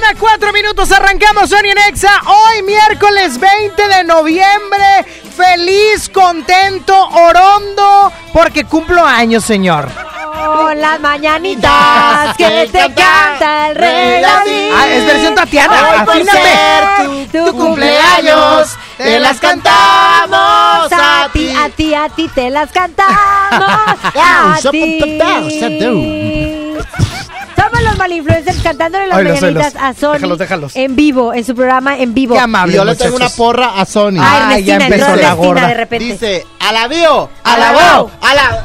mañana, cuatro minutos, arrancamos Sony en Exa. Hoy miércoles 20 de noviembre. Feliz, contento, orondo, porque cumplo años, señor. Con las mañanitas que te canta el rey David. Ah, es versión Tatiana. Hoy por ser tu, cumpleaños, te las cantamos a ti, a ti, a ti te las cantamos. a ti. Somos los malinfluencers cantándole las Óilos, mañanitas óilos. a Sony Déjalos, déjalos. en vivo, en su programa en vivo. Qué amable, yo le tengo una muchachos. porra a Sony. Ah, Ay, ya Ernestina, empezó entró la Ernestina gorda. de repente. Dice, alabío, Alabao. alabao, ala...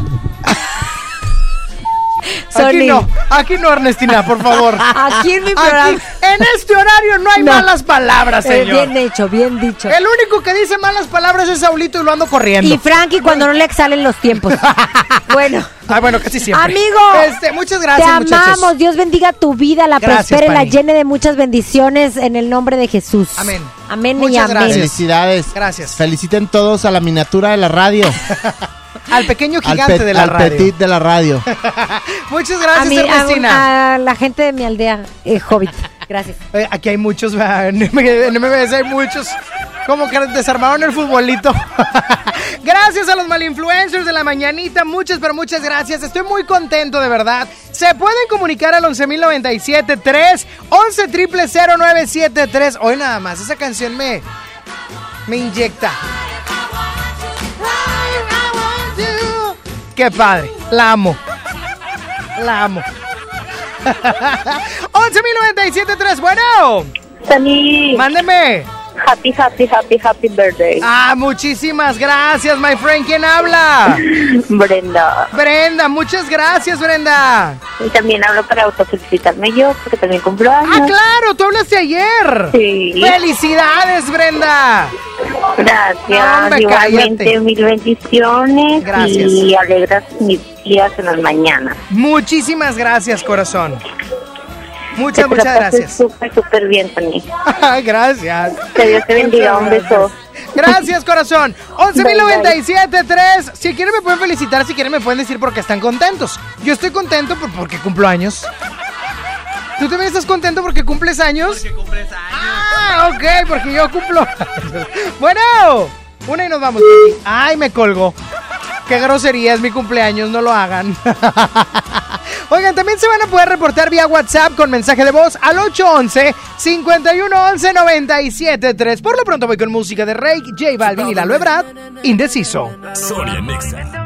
Aquí Sony. no, aquí no, Ernestina, por favor. Aquí en mi programa. Aquí, en este horario no hay No. malas palabras, Eh, señor. bien hecho, bien dicho. El único que dice malas palabras es Saulito y lo ando corriendo. Y Frankie cuando no le exhalen los tiempos. bueno. Ah, bueno, casi siempre. Amigo, Este, muchas gracias, te muchachos. amamos. Dios bendiga tu vida, la Gracias, prospere, la Pani. llene de muchas bendiciones en el nombre de Jesús. Amén. Amén y Muchas amén. gracias. Felicidades. Gracias. Feliciten todos a la miniatura de la radio. Al pequeño al gigante pe- de la al radio. petit de la radio. Muchas A, gracias, a- a la gente de mi aldea, eh, Hobbit. Gracias. Eh, aquí hay muchos, en MBS hay muchos. Como que desarmaron el futbolito. gracias a los malinfluencers de la mañanita. Muchas, pero muchas gracias. Estoy muy contento, de verdad. Se pueden comunicar al 11.097.3, 11.000.973. Hoy nada más, esa canción me, me inyecta. Qué padre, la amo. La amo. 11.097.3, bueno. Sony, Mándeme. Happy, happy, happy, happy birthday. Ah, muchísimas gracias, my friend. ¿Quién habla? Brenda. Brenda, muchas gracias, Brenda. Y también hablo para autofelicitarme yo, porque también cumplo Ah, años. claro, tú hablaste ayer. Sí. Felicidades, Brenda. Gracias. Igualmente, cállate. mil bendiciones. Gracias. Y alegras mis días en las mañanas. Muchísimas gracias, corazón. Muchas, te muchas gracias. Súper, súper bien, Sony. gracias. Que Dios te bendiga. Un beso. Gracias, corazón. 11.097.3. Si quieren me pueden felicitar, si quieren me pueden decir por qué están contentos. Yo estoy contento por- porque cumplo años. ¿Tú también estás contento porque cumples años? Porque cumples años. Ah, ok, porque yo cumplo. bueno, una y nos vamos. Ay, me colgó. Qué grosería, es mi cumpleaños, no lo hagan. Oigan, también se van a poder reportar vía WhatsApp con mensaje de voz al 811-511-973. Por lo pronto voy con música de Rake, J Balvin y Lalo Ebrard, Indeciso. Sonia Nexa.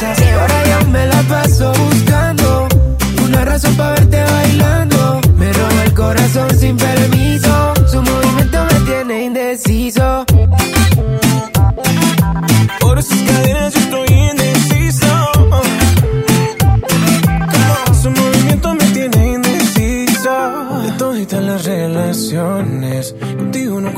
cerveza. Y ahora yo me la paso buscando una razón para verte bailando. Me roba el corazón sin permiso. Su movimiento me tiene indeciso.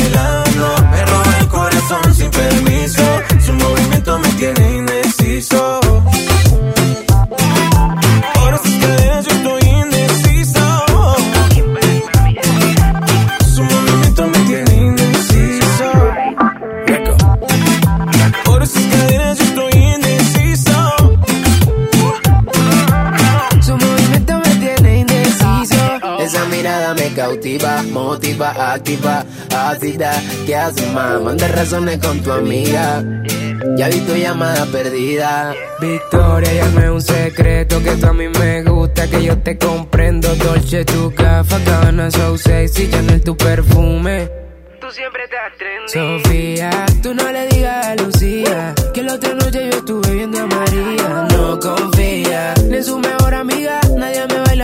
bailando. Cautiva, motiva, activa, ácida. ¿Qué haces, más? Manda razones con tu amiga. Ya vi tu llamada perdida. Victoria, ya no es un secreto que tú a mí me gusta, que yo te comprendo. Dolce, tu café, cabana, so sexy, Chanel, tu perfume. Tú siempre estás trendy. Sofía, tú no le digas a Lucía que la otra noche yo estuve viendo a María. No confía ni en su mejor amiga,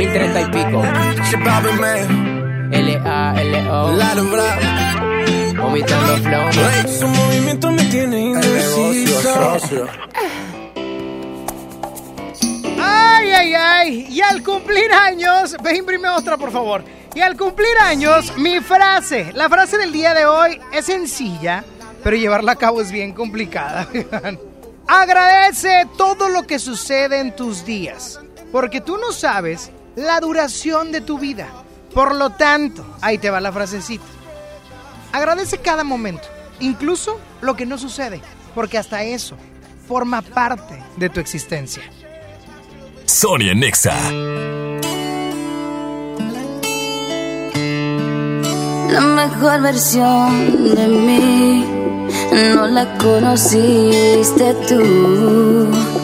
2030 y pico. L-A-L-O. Vomitando flow. Su movimiento me tiene indeciso. Ay, ay, ay. Y al cumplir años, ve, imprime otra, por favor. Y al cumplir años, mi frase, la frase del día de hoy es sencilla, pero llevarla a cabo es bien complicada. Agradece todo lo que sucede en tus días, porque tú no sabes la duración de tu vida. Por lo tanto, ahí te va la frasecita. Agradece cada momento, incluso lo que no sucede, porque hasta eso forma parte de tu existencia. Sonia Nexa. La mejor versión de mí no la conociste tú,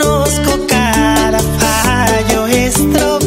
Reconozco cada fallo, estropeé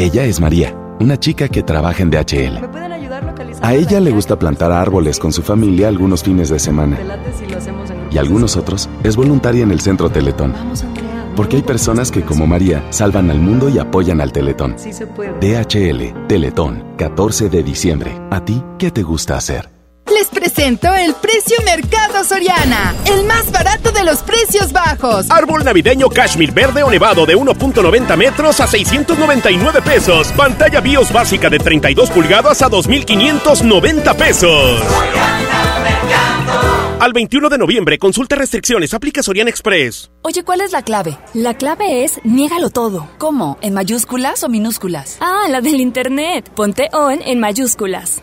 Ella es María, una chica que trabaja en DHL. A ella le gusta plantar árboles con su familia algunos fines de semana. Y algunos otros es voluntaria en el Centro Teletón. Porque hay personas que, como María, salvan al mundo y apoyan al Teletón. DHL, Teletón, 14 de diciembre. ¿A ti qué te gusta hacer? Presento el precio Mercado Soriana, el más barato de los precios bajos. Árbol navideño cashmere verde o nevado de 1.90 metros a 699 pesos. Pantalla BIOS básica de 32 pulgadas a 2.590 pesos. Al 21 de noviembre, consulta restricciones, aplica Soriana Express. Oye, ¿cuál es la clave? La clave es niégalo todo. ¿Cómo? ¿En mayúsculas o minúsculas? Ah, la del internet. Ponte on en mayúsculas.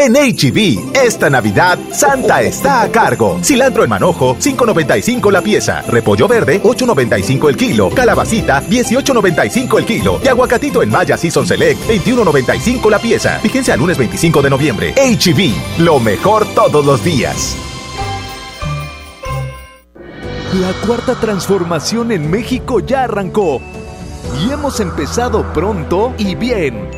En HB, esta Navidad, Santa está a cargo. Cilantro en manojo, 5.95 la pieza. Repollo verde, 8.95 el kilo. Calabacita, 18.95 el kilo. Y aguacatito en Maya Season Select, 21.95 la pieza. Fíjense al lunes 25 de noviembre. HB, lo mejor todos los días. La cuarta transformación en México ya arrancó. Y hemos empezado pronto y bien.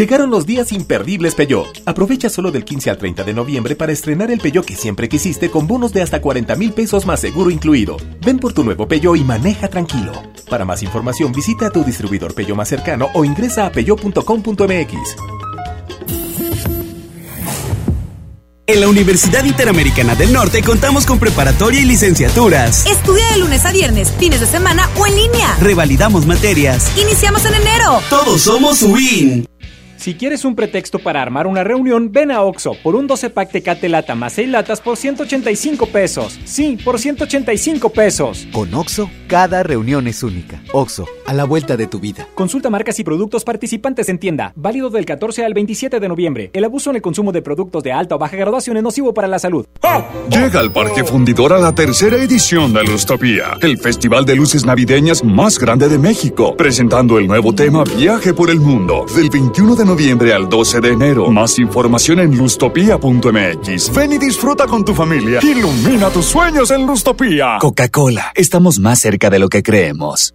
Llegaron los días imperdibles Peugeot. Aprovecha solo del 15 al 30 de noviembre para estrenar el Peugeot que siempre quisiste con bonos de hasta 40 mil pesos más seguro incluido. Ven por tu nuevo Peugeot y maneja tranquilo. Para más información visita a tu distribuidor Peugeot más cercano o ingresa a peugeot.com.mx. En la Universidad Interamericana del Norte contamos con preparatoria y licenciaturas. Estudia de lunes a viernes, fines de semana o en línea. Revalidamos materias. Iniciamos en enero. Todos somos UIN. Si quieres un pretexto para armar una reunión, ven a Oxo por un 12 pack Tecate Lata más 6 latas por 185 pesos. Sí, por 185 pesos. Con Oxo, cada reunión es única. Oxo, a la vuelta de tu vida. Consulta marcas y productos participantes en tienda. Válido del 14 al 27 de noviembre. El abuso en el consumo de productos de alta o baja graduación es nocivo para la salud. Llega al Parque Fundidor a la tercera edición de Lustopía, el festival de luces navideñas más grande de México, presentando el nuevo tema Viaje por el Mundo, del 21 de noviembre al 12 de enero. Más información en lustopia.mx. Ven y disfruta con tu familia. Ilumina tus sueños en Lustopía. Coca-Cola, estamos más cerca de lo que creemos.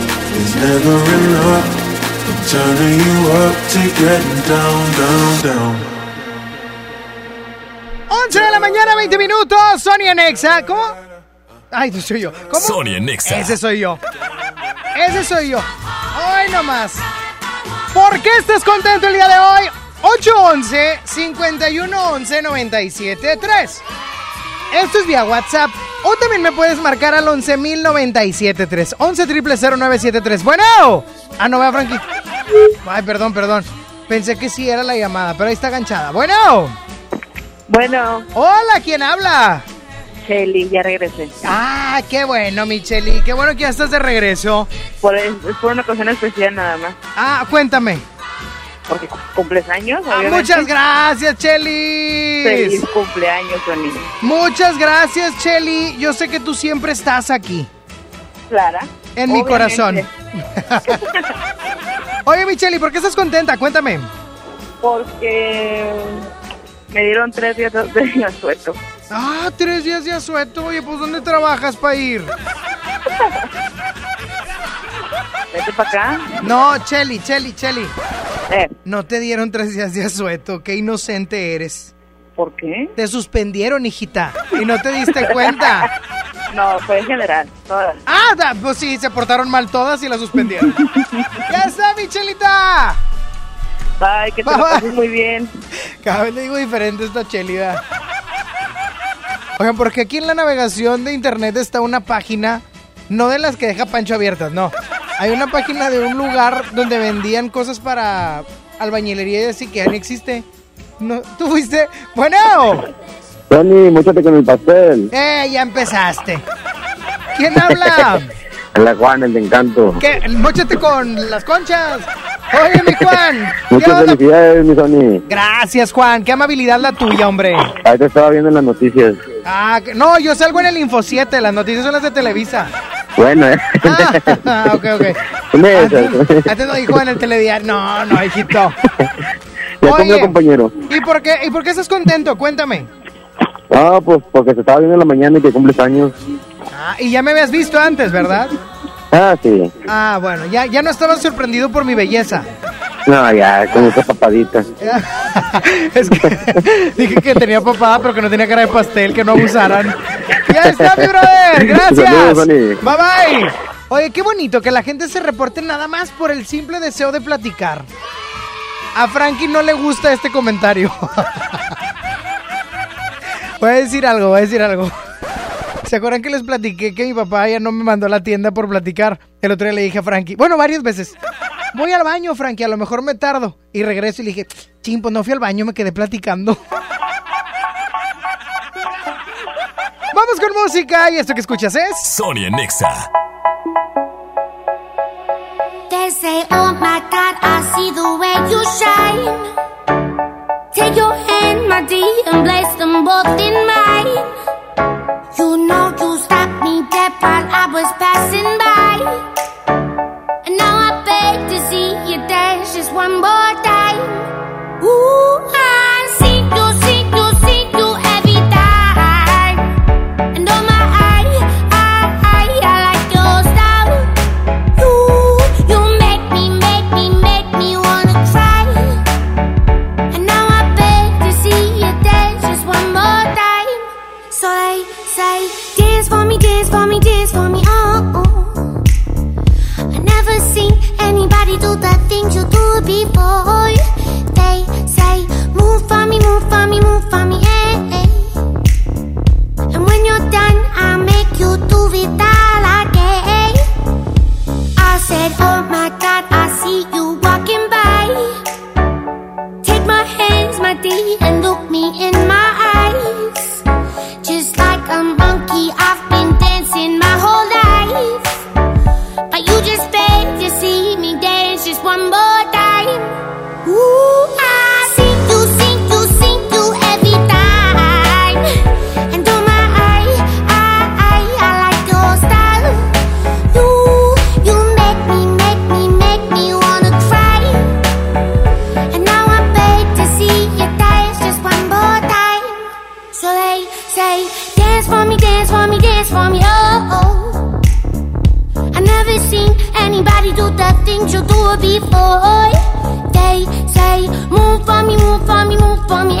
it's never enough. I'm turning you up to getting down, down, down. 11 de la mañana, 20 minutos. Sonia Nexa. ¿Cómo? Ay, no soy yo. ¿Cómo? Sonia Nexa. Ese soy yo. Ese soy yo. Hoy nomás. ¿Por qué estás contento el día de hoy? 811-5111-973. Esto es vía WhatsApp. O también me puedes marcar al 11.097.3. 11 973 Bueno. Ah, no, vea, Frankie. Ay, perdón, perdón. Pensé que sí era la llamada, pero ahí está ganchada. Bueno. Bueno. Hola, ¿quién habla? Shelly, ya regresé. Ah, qué bueno, Micheli. Qué bueno que ya estás de regreso. Por, es por una ocasión especial nada más. Ah, cuéntame. Porque cumples años, Ah, muchas gracias, Cheli. Feliz cumpleaños, Tony. Muchas gracias, Cheli. Yo sé que tú siempre estás aquí. Clara. En mi corazón. Oye, Micheli, ¿por qué estás contenta? Cuéntame. Porque me dieron tres días de de asueto. Ah, tres días de asueto. Oye, pues ¿dónde trabajas para ir? Vete para acá. No, Cheli, Cheli, Cheli. No te dieron tres días de asueto. Qué inocente eres. ¿Por qué? Te suspendieron, hijita. Y no te diste cuenta. No, fue en general, todas. Ah, da- pues sí, se portaron mal todas y la suspendieron. ¡Ya está, Michelita! Bye, que te lo pases muy bien. Cada vez le digo diferente esta chelida. Oigan, porque aquí en la navegación de internet está una página, no de las que deja Pancho abiertas, no. Hay una página de un lugar donde vendían cosas para albañilería y así que ya no existe. No, ¿Tú fuiste? Bueno, Tony, muéchate con el pastel. eh, ya empezaste. ¿Quién habla? La Juan, el de encanto. ¿Qué? Móchate con las conchas. Oye, mi Juan. ¿qué Muchas felicidades, mi Tony. Gracias, Juan. Qué amabilidad la tuya, hombre. Ahí te estaba viendo en las noticias. Ah, no, yo salgo en el Info 7, las noticias son las de Televisa. Bueno, ¿eh? Ah, ok, ok. ¿Quién es? Antes, antes lo dijo en el telediario. No, no, hijito. Ya Oye. compañero. ¿Y por qué, y por qué estás contento? Cuéntame. Ah, pues porque se estaba viendo en la mañana y que cumples años. Ah, y ya me habías visto antes, ¿verdad? Ah, sí. Ah, bueno, ya, ya no estabas sorprendido por mi belleza. No, ya, con esa papadita. es que dije que tenía papada, pero que no tenía cara de pastel, que no abusaran. Ya está, mi brother. Gracias. Saludos. Bye bye. Oye, qué bonito que la gente se reporte nada más por el simple deseo de platicar. A Frankie no le gusta este comentario. voy a decir algo, voy a decir algo. ¿Se acuerdan que les platiqué que mi papá ya no me mandó a la tienda por platicar? El otro día le dije a Frankie, bueno, varias veces. Voy al baño, Frankie, a lo mejor me tardo. Y regreso y le dije, chimpo, no fui al baño, me quedé platicando. Vamos con música y esto que escuchas es... Sonia Nexa. They say, oh my God, I see the way you shine. Take your hand, my dear, and place them both in mine. You know you stopped me dead while I was passing by. Said, oh my God, I see you walking by. Take my hands, my dear, and look me in my eyes. Just like a before. They say, move for me, move for me, move for me,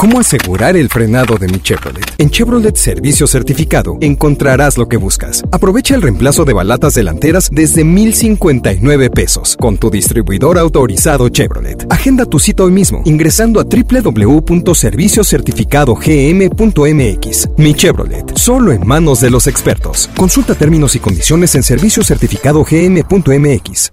¿Cómo asegurar el frenado de mi Chevrolet? En Chevrolet Servicio Certificado encontrarás lo que buscas. Aprovecha el reemplazo de balatas delanteras desde 1,059 pesos con tu distribuidor autorizado Chevrolet. Agenda tu cita hoy mismo ingresando a www.serviciocertificadogm.mx. Mi Chevrolet, solo en manos de los expertos. Consulta términos y condiciones en serviciocertificadogm.mx.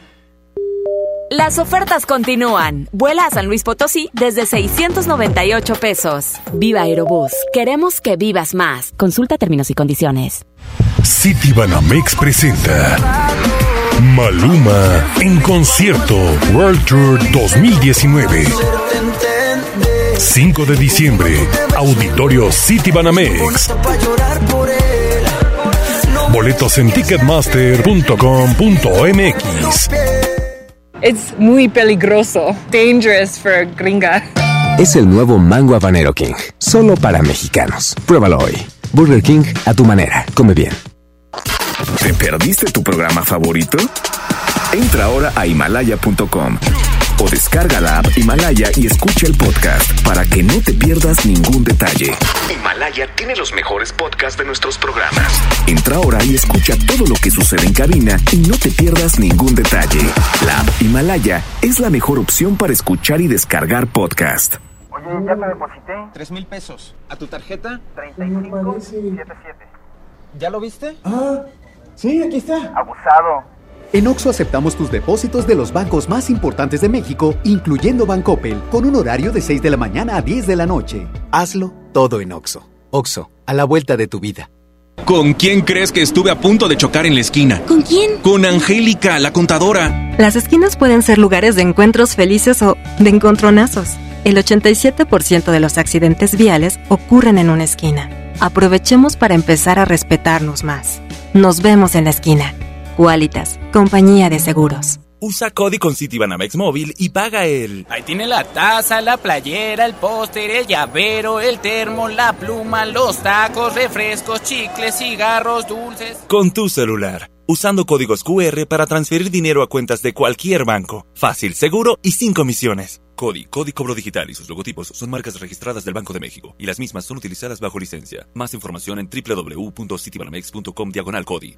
Las ofertas continúan. Vuela a San Luis Potosí desde 698 pesos. Viva Aerobús. Queremos que vivas más. Consulta términos y condiciones. City Banamex presenta Maluma en concierto World Tour 2019. 5 de diciembre, Auditorio City Banamex. Boletos en ticketmaster.com.mx. It's muy peligroso. Dangerous for gringa. es el nuevo Mango Habanero King, solo para mexicanos. Pruébalo hoy. Burger King a tu manera. Come bien. ¿Te perdiste tu programa favorito? Entra ahora a himalaya.com o descarga la app Himalaya y escucha el podcast para que no te pierdas ningún detalle. Himalaya tiene los mejores podcasts de nuestros programas. Entra ahora y escucha todo lo que sucede en cabina y no te pierdas ningún detalle. La app Himalaya es la mejor opción para escuchar y descargar podcast. Oye, ya te deposité. Tres mil pesos. ¿A tu tarjeta? 3577. ¿Ya lo viste? Ah, sí, aquí está. Abusado. En Oxo aceptamos tus depósitos de los bancos más importantes de México, incluyendo Bancoppel, con un horario de 6 de la mañana a 10 de la noche. Hazlo todo en Oxo. Oxo, a la vuelta de tu vida. ¿Con quién crees que estuve a punto de chocar en la esquina? ¿Con quién? Con Angélica, la contadora. Las esquinas pueden ser lugares de encuentros felices o de encontronazos. El 87% de los accidentes viales ocurren en una esquina. Aprovechemos para empezar a respetarnos más. Nos vemos en la esquina. Qualitas, compañía de seguros. Usa Cody con Citibanamex móvil y paga el. Ahí tiene la taza, la playera, el póster, el llavero, el termo, la pluma, los tacos, refrescos, chicles, cigarros, dulces. Con tu celular. Usando códigos QR para transferir dinero a cuentas de cualquier banco. Fácil, seguro y sin comisiones. Cody, Cody Cobro Digital y sus logotipos son marcas registradas del Banco de México y las mismas son utilizadas bajo licencia. Más información en www.citibanamex.com diagonal Cody.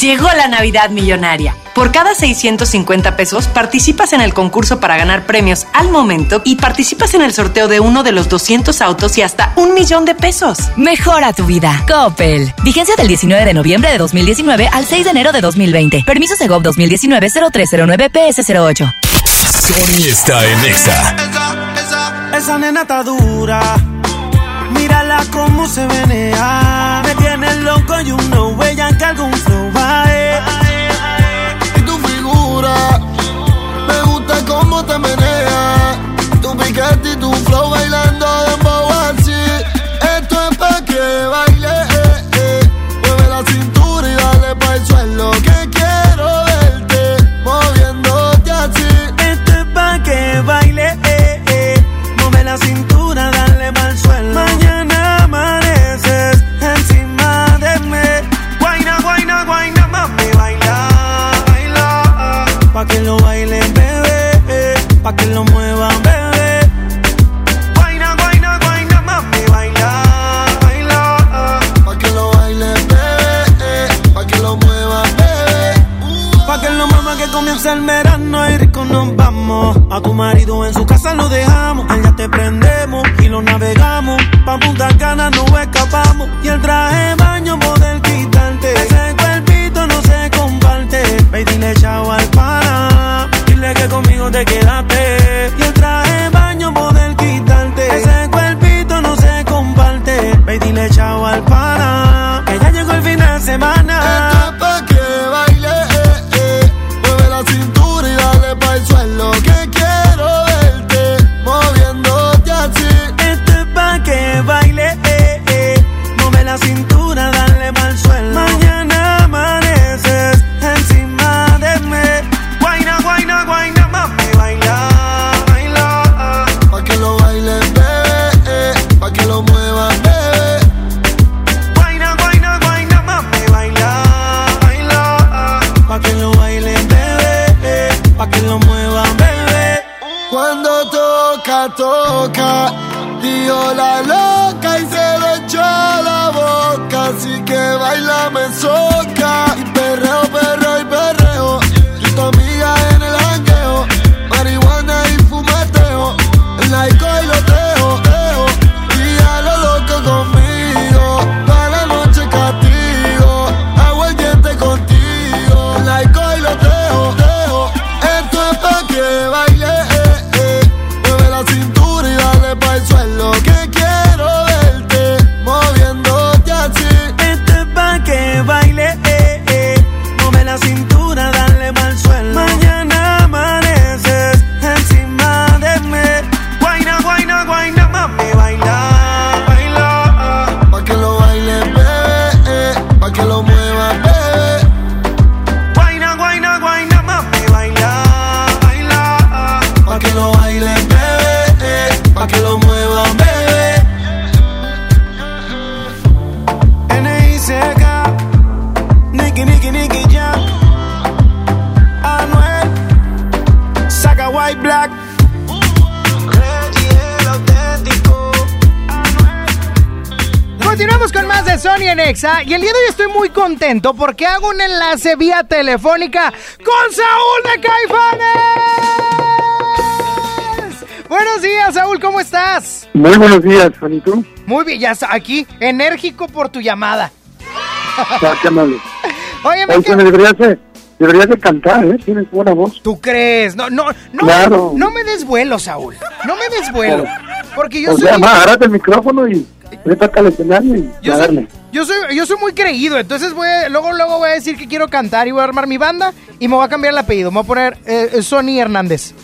Llegó la Navidad Millonaria. Por cada 650 pesos participas en el concurso para ganar premios al momento y participas en el sorteo de uno de los 200 autos y hasta un millón de pesos. Mejora tu vida. Coppel. Vigencia del 19 de noviembre de 2019 al 6 de enero de 2020. Permiso Segov 2019-0309 PS08. Sony está en Exa. Esa nena está dura. Mírala cómo se menea. Me tiene loco y no huella que algún flow va A tu marido en su casa lo dejamos. Allá te prendemos y lo navegamos. Pa' Punta Cana no escapamos. Y el traje baño poder quitarte. Ese cuerpito no se comparte. Ve dile chao al pana. Dile que conmigo te quedaste. Y el traje baño poder quitarte. Ese cuerpito no se comparte. Ve dile chao al. Toca. Dio la loca y se le echó la boca. Así que baila, Y el día de hoy estoy muy contento porque hago un enlace vía telefónica con Saúl de Caifanes. Buenos días, Saúl, ¿cómo estás? Muy buenos días, Juan, tú? Muy bien, ya está aquí, enérgico por tu llamada. Ya, qué amable. Oye, me quedo- deberías de, cantar, ¿eh? Tienes buena voz. ¿Tú crees? No, no, no, Claro. no me des vuelo, Saúl. No me des vuelo. Porque yo o soy, sea, el micrófono y trépate al escenario y yo soy. Yo soy, yo soy muy creído, entonces voy a- luego, luego voy a decir que quiero cantar y voy a armar mi banda y me voy a cambiar el apellido. Me voy a poner eh, Sony Hernández.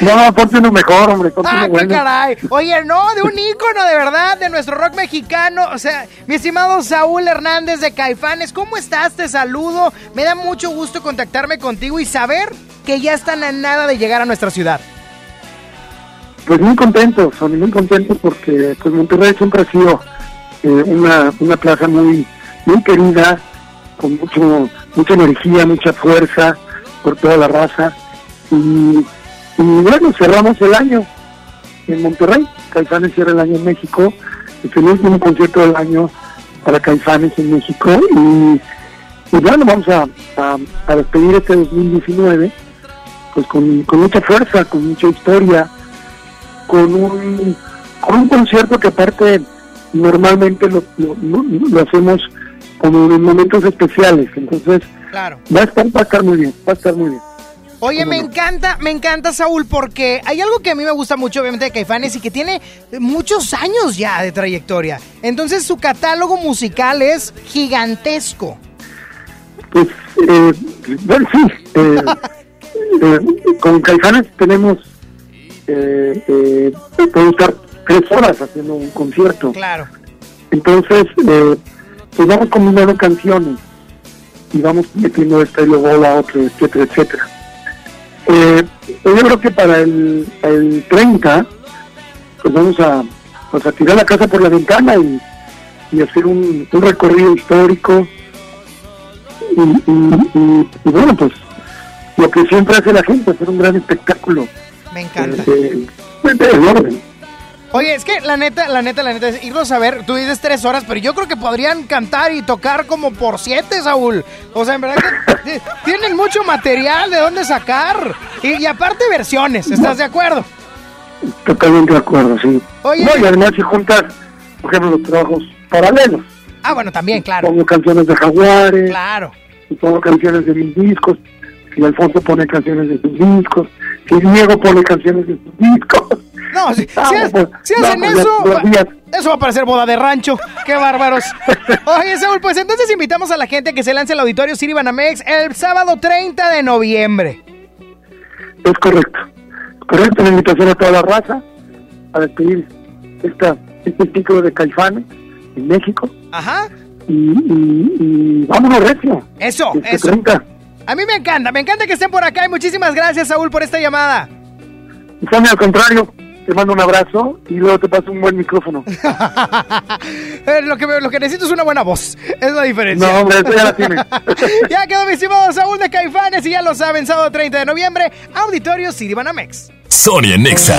No, ponte uno mejor, hombre, ponte ¡Ah, uno qué caray! Oye, no, de un ícono de verdad, de nuestro rock mexicano. O sea, mi estimado Saúl Hernández de Caifanes, ¿cómo estás? Te saludo. Me da mucho gusto contactarme contigo y saber que ya están a nada de llegar a nuestra ciudad. Pues muy contentos, son muy contentos porque pues Monterrey siempre ha sido eh, una, una plaza muy muy querida, con mucho mucha energía, mucha fuerza por toda la raza. Y, bueno, cerramos el año en Monterrey. Caifanes cierra el año en México. Es el último concierto del año para Caifanes en México. Y, y bueno, vamos a, a, a despedir este 2019 pues con, con mucha fuerza, con mucha historia, con un, con un concierto que aparte normalmente lo, lo, hacemos como en momentos especiales, entonces Claro. va a estar, va a estar muy bien, va a estar muy bien. Oye, me encanta, me encanta Saúl, porque hay algo que a mí me gusta mucho, obviamente, de Caifanes y que tiene muchos años ya de trayectoria. Entonces, su catálogo musical es gigantesco. Pues, eh, bueno, sí, eh, eh, con Caifanes tenemos, eh, eh, podemos estar tres horas haciendo un concierto. Claro. Entonces, eh, pues vamos combinando canciones y vamos metiendo este luego la otra, etcétera, etcétera. Eh, yo creo que para el, el 30, pues vamos a, pues a tirar la casa por la ventana y, y hacer un, un recorrido histórico. Y, y- y- y bueno, pues lo que siempre hace la gente, hacer un gran espectáculo. Me encanta. Oye, es que la neta, la neta, la neta, es irlos a ver, tú dices tres horas, pero yo creo que podrían cantar y tocar como por siete, Saúl. O sea, en verdad que tienen mucho material de dónde sacar. Y, y aparte versiones, ¿estás de acuerdo? Totalmente de acuerdo, sí. Oye. No, y además si juntas, por ejemplo, los trabajos paralelos. Ah, bueno, también, claro. Pongo canciones de Jaguares, Claro. y pongo canciones de mis discos, si Alfonso pone canciones de sus discos, si Diego pone canciones de sus discos. No, si, pues, hacen pues, eso, va- eso va a parecer boda de rancho. ¡Qué bárbaros! Oye, Saúl, pues entonces invitamos a la gente a que se lance al auditorio Siri Banamex el sábado 30 de noviembre. Es correcto. Correcto, una invitación a toda la raza a despedir esta, este ciclo de Caifanes en México. Ajá. Y, y, y vámonos recio. Eso, Este eso. 30. A mí me encanta, me encanta que estén por acá y muchísimas gracias, Saúl, por esta llamada. Y Sonia, al contrario, te mando un abrazo y luego te paso un buen micrófono. Eh, lo, que, lo que necesito es una buena voz. Es la diferencia. No, hombre, ya la tienes. ya quedó mi estimado Saúl de Caifanes y ya lo saben, sábado 30 de noviembre, Auditorio Siri Banamex. Sony en Nexa.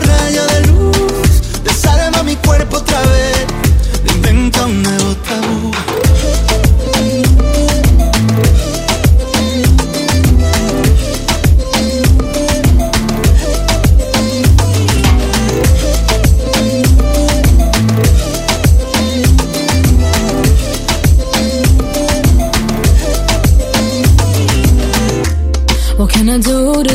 Rayo de luz. Desarma mi cuerpo otra vez.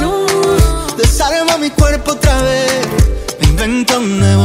Luz desarma mi cuerpo otra vez. Invento un nuevo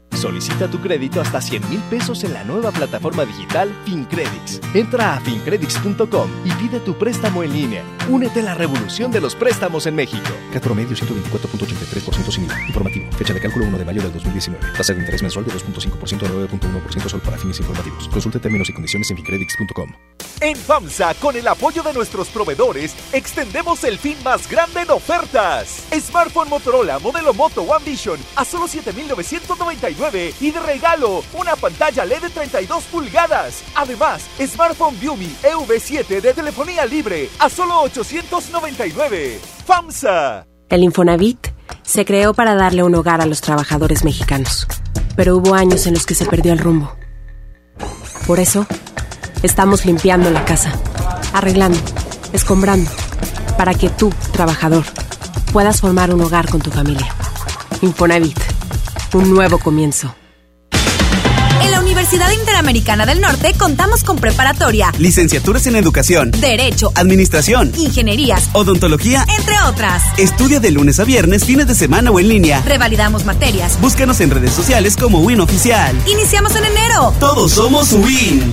Solicita tu crédito hasta 100 mil pesos en la nueva plataforma digital FinCredits. Entra a fincredits.com y pide tu préstamo en línea. Únete a la revolución de los préstamos en México. CAT promedio 124.83% sin IVA. Informativo. Fecha de cálculo 1 de mayo del 2019. Tasa de interés mensual de 2.5% a 9.1% solo para fines informativos. Consulte términos y condiciones en fincredits.com. En FAMSA, con el apoyo de nuestros proveedores, extendemos el fin más grande en ofertas. Smartphone Motorola modelo Moto One Vision a solo 7,999 y de regalo una pantalla LED de 32 pulgadas. Además, Smartphone Viumi EV7 de telefonía libre a solo 899. FAMSA. El Infonavit se creó para darle un hogar a los trabajadores mexicanos, pero hubo años en los que se perdió el rumbo. Por eso, estamos limpiando la casa, arreglando, escombrando, para que tú, trabajador, puedas formar un hogar con tu familia. Infonavit, un nuevo comienzo. En la Universidad Interamericana del Norte contamos con preparatoria, Licenciaturas en Educación, Derecho, Administración, Ingenierías, Odontología, entre otras. Estudia de lunes a viernes, fines de semana o en línea. Revalidamos materias. Búscanos en redes sociales como Win Oficial. Iniciamos en enero. Todos somos Win.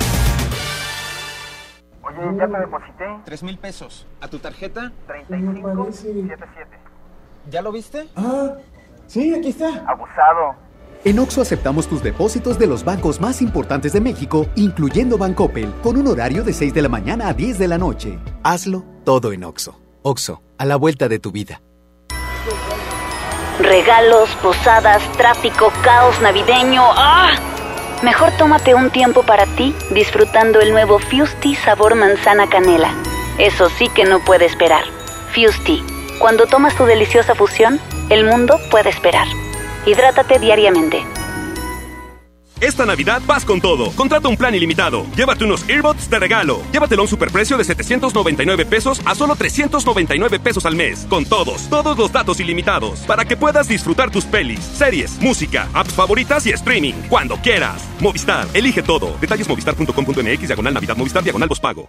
Oye, ya te deposité. Tres mil pesos. ¿A tu tarjeta? 3577. ¿Ya lo viste? Ah, sí, aquí está. Abusado. En Oxo aceptamos tus depósitos de los bancos más importantes de México, incluyendo Bancoppel, con un horario de 6 de la mañana a 10 de la noche. Hazlo todo en Oxo. Oxo, a la vuelta de tu vida. Regalos, posadas, tráfico, caos navideño. ¡Ah! Mejor tómate un tiempo para ti disfrutando el nuevo Fusti sabor manzana canela. Eso sí que no puede esperar. Fusti, cuando tomas tu deliciosa fusión, el mundo puede esperar. Hidrátate diariamente. Esta Navidad vas con todo. Contrata un plan ilimitado. Llévate unos earbuds de regalo. Llévatelo a un superprecio de 799 pesos a solo 399 pesos al mes. Con todos, todos los datos ilimitados. Para que puedas disfrutar tus pelis, series, música, apps favoritas y streaming. Cuando quieras. Movistar, elige todo. Detalles movistar.com.mx, diagonal Navidad, Movistar, diagonal pago.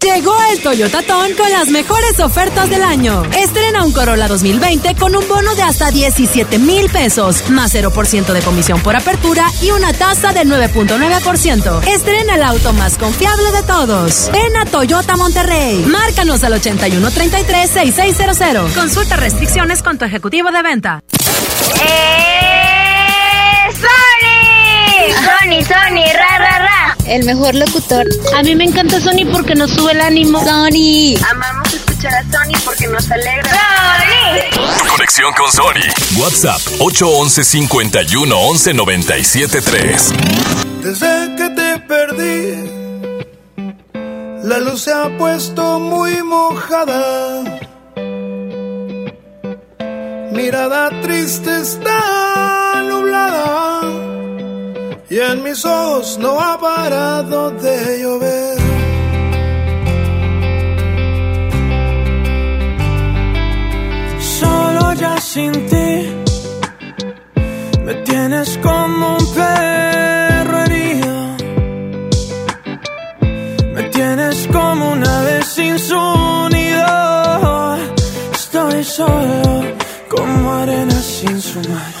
Llegó el Toyota Ton con las mejores ofertas del año. Estrena un Corolla 2020 con un bono de hasta 17 mil pesos, más 0% de comisión por apertura y una tasa del 9.9%. Estrena el auto más confiable de todos. Ven a Toyota Monterrey. Márcanos al 8133-6600. Consulta restricciones con tu ejecutivo de venta. ¡Eh, ¡Sony! Sony, Sony, ra. El mejor locutor. A mí me encanta Sony porque nos sube el ánimo. Sony. Amamos escuchar a Sony porque nos alegra. ¡Sony! Conexión con Sony. WhatsApp 811 51 11 97 3. Desde que te perdí, la luz se ha puesto muy mojada. Mirada triste está nublada y en mis ojos no ha parado de llover. Solo ya sin ti me tienes como un perro herido. Me tienes como una vez sin su nido. Estoy solo como arena sin su mar.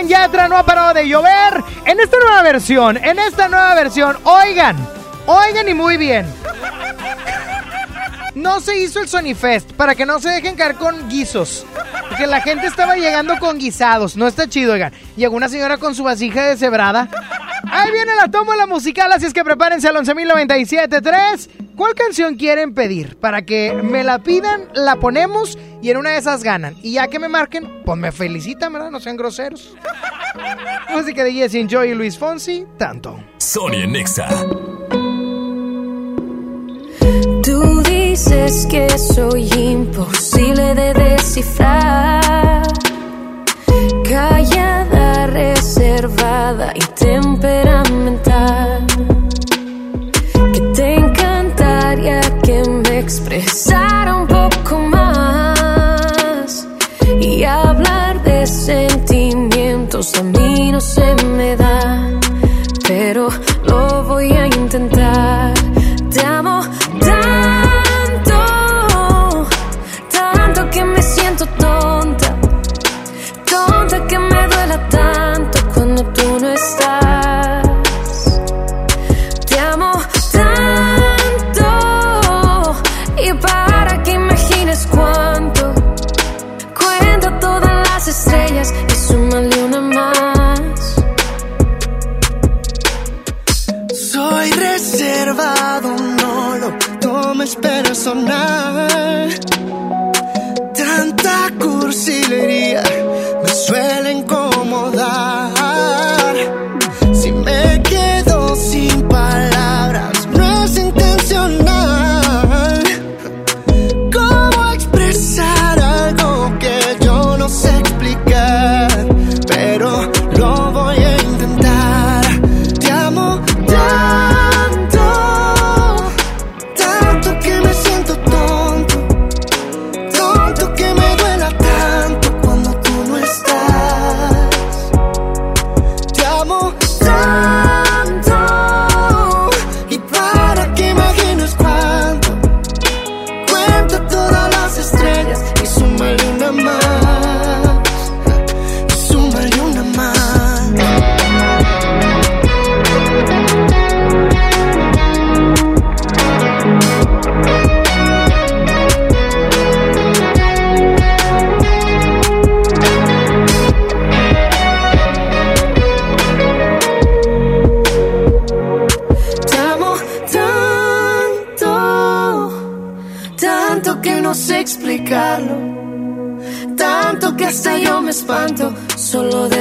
Sebastián Yatra no ha parado de llover. En esta nueva versión, en esta nueva versión, oigan, oigan y muy bien. No se hizo el Sony Fest para que no se dejen caer con guisos. Porque la gente estaba llegando con guisados. No está chido, oigan. Llegó una señora con su vasija deshebrada. Ahí viene la toma la musical, así es que prepárense al 11.097.3. ¿cuál canción quieren pedir? Para que me la pidan, la ponemos y en una de esas ganan. Y ya que me marquen, pues me felicitan, ¿verdad? No sean groseros. Música de Jesse Joy y Luis Fonsi, tanto. Sonia Nexa. Tú dices que soy imposible de descifrar. Callada, reservada y temperamental. Expresara un poco más. Y hablar de sentimientos a mí no se me da. Pero tomes personal. Solo de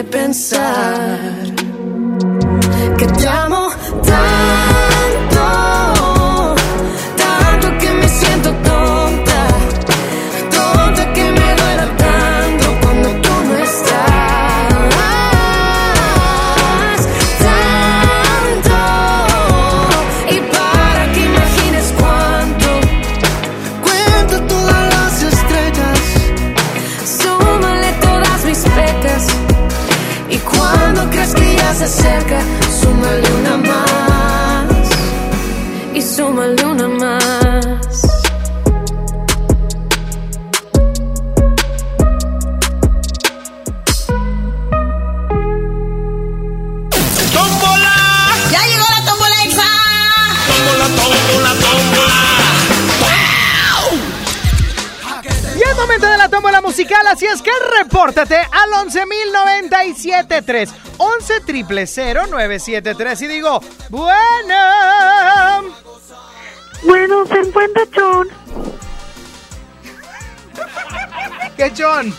11.097.3 11 triple 973 y digo, bueno. Bueno, se encuentra John. ¿Qué John?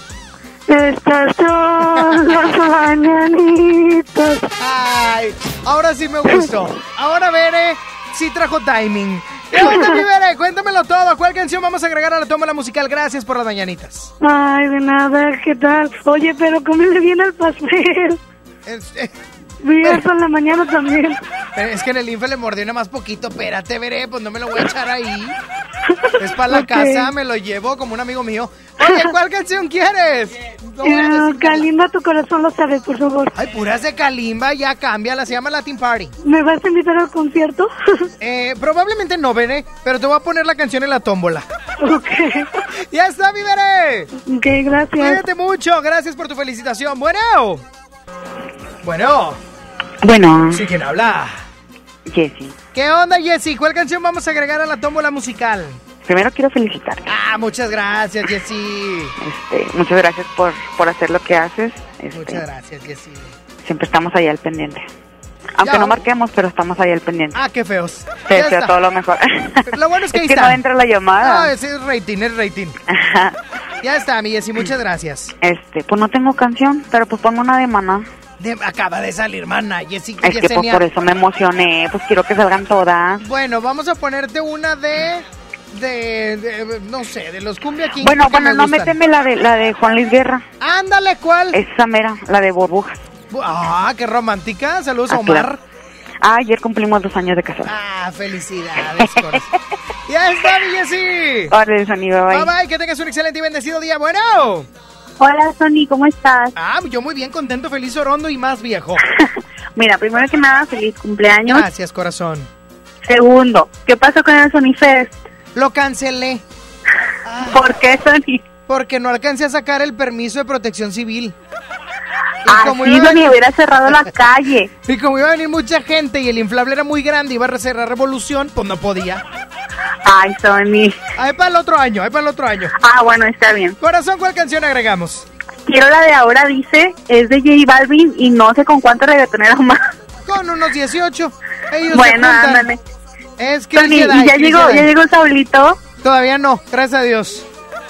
Estas son las mañanitas. Ay, ahora sí me gustó. Ahora Bere sí trajo timing. ¿Qué onda, mi Bere? Cuéntamelo todo. ¿Cuál canción vamos a agregar a la tómbola musical? Gracias por las mañanitas. Ay, de nada, ¿qué tal? Oye, pero cómele bien al pastel. Este, Vi eso en la mañana también. Pero es que en el Infe le mordió nada más poquito. Espérate, veré, pues no me lo voy a echar ahí. Es para la casa, me lo llevo como un amigo mío. Oye, ¿cuál canción quieres? Decir- Kalimba, tu corazón lo sabe, por favor. Ay, puras de Kalimba, ya cámbiala, se llama Latin Party. ¿Me vas a invitar al concierto? Eh, probablemente no, veré, pero te voy a poner la canción en la tómbola. ok. Ya está, mi veré. Ok, gracias. Cuídate mucho, gracias por tu felicitación. Bueno. Bueno. Bueno, Sí, ¿quién habla? Jessy, ¿Qué onda, Jessy? ¿Cuál canción vamos a agregar a la tómbola musical? primero quiero felicitarte. Ah, muchas gracias, Jessy. Este, muchas gracias por, por hacer lo que haces. Este, Muchas gracias, Jessy. Siempre estamos ahí al pendiente. Aunque Ya. no marquemos, pero estamos ahí al pendiente. Ah, qué feos. Te deseo está. todo lo mejor. Lo bueno es que ahí que está. no entra la llamada. Ah, ese es rating, es rating. Ya está, mi Jessy, muchas gracias. Este, pues no tengo canción, pero pues pongo una de maná. De- acaba de salir, mana. Jessy, Es que pues por eso me emocioné, pues quiero que salgan todas. Bueno, vamos a ponerte una de... De, de- no sé, de los Cumbia Kings. Bueno, bueno, no gustan. méteme la de la de Juan Luis Guerra. Ándale, ¿cuál? Esa mera, la de burbujas. Ah, qué romántica. Saludos, Ah, Omar. claro. Ah, ayer cumplimos dos años de casado. Ah, felicidades, ya está, mi Jessy. Órale, bye. Bye bye, que tengas un excelente y bendecido día. Bueno. Hola, Sony, ¿cómo estás? Ah, yo muy bien, contento, feliz, orondo y más viejo. Mira, primero que nada, feliz cumpleaños. Gracias, corazón. Segundo, ¿qué pasó con el Sony Fest? Lo cancelé. ¿Por qué, Sony? Porque no alcancé a sacar el permiso de protección civil. Ah, como sí, iba venir- hubiera cerrado la calle. Y como iba a venir mucha gente y el inflable era muy grande y iba a cerrar revolución, pues no podía. Ay, Sony. Ahí para el otro año, ahí para el otro año. Ah, bueno, está bien. Corazón, ¿cuál canción agregamos? Quiero la de ahora, dice, es de J Balvin y no sé con cuántos reggaetoneros más. Con unos 18. Ellos se Bueno, ándale. Es que Sony, ¿y ya llegó, ya llegó Saulito? Todavía no, gracias a Dios.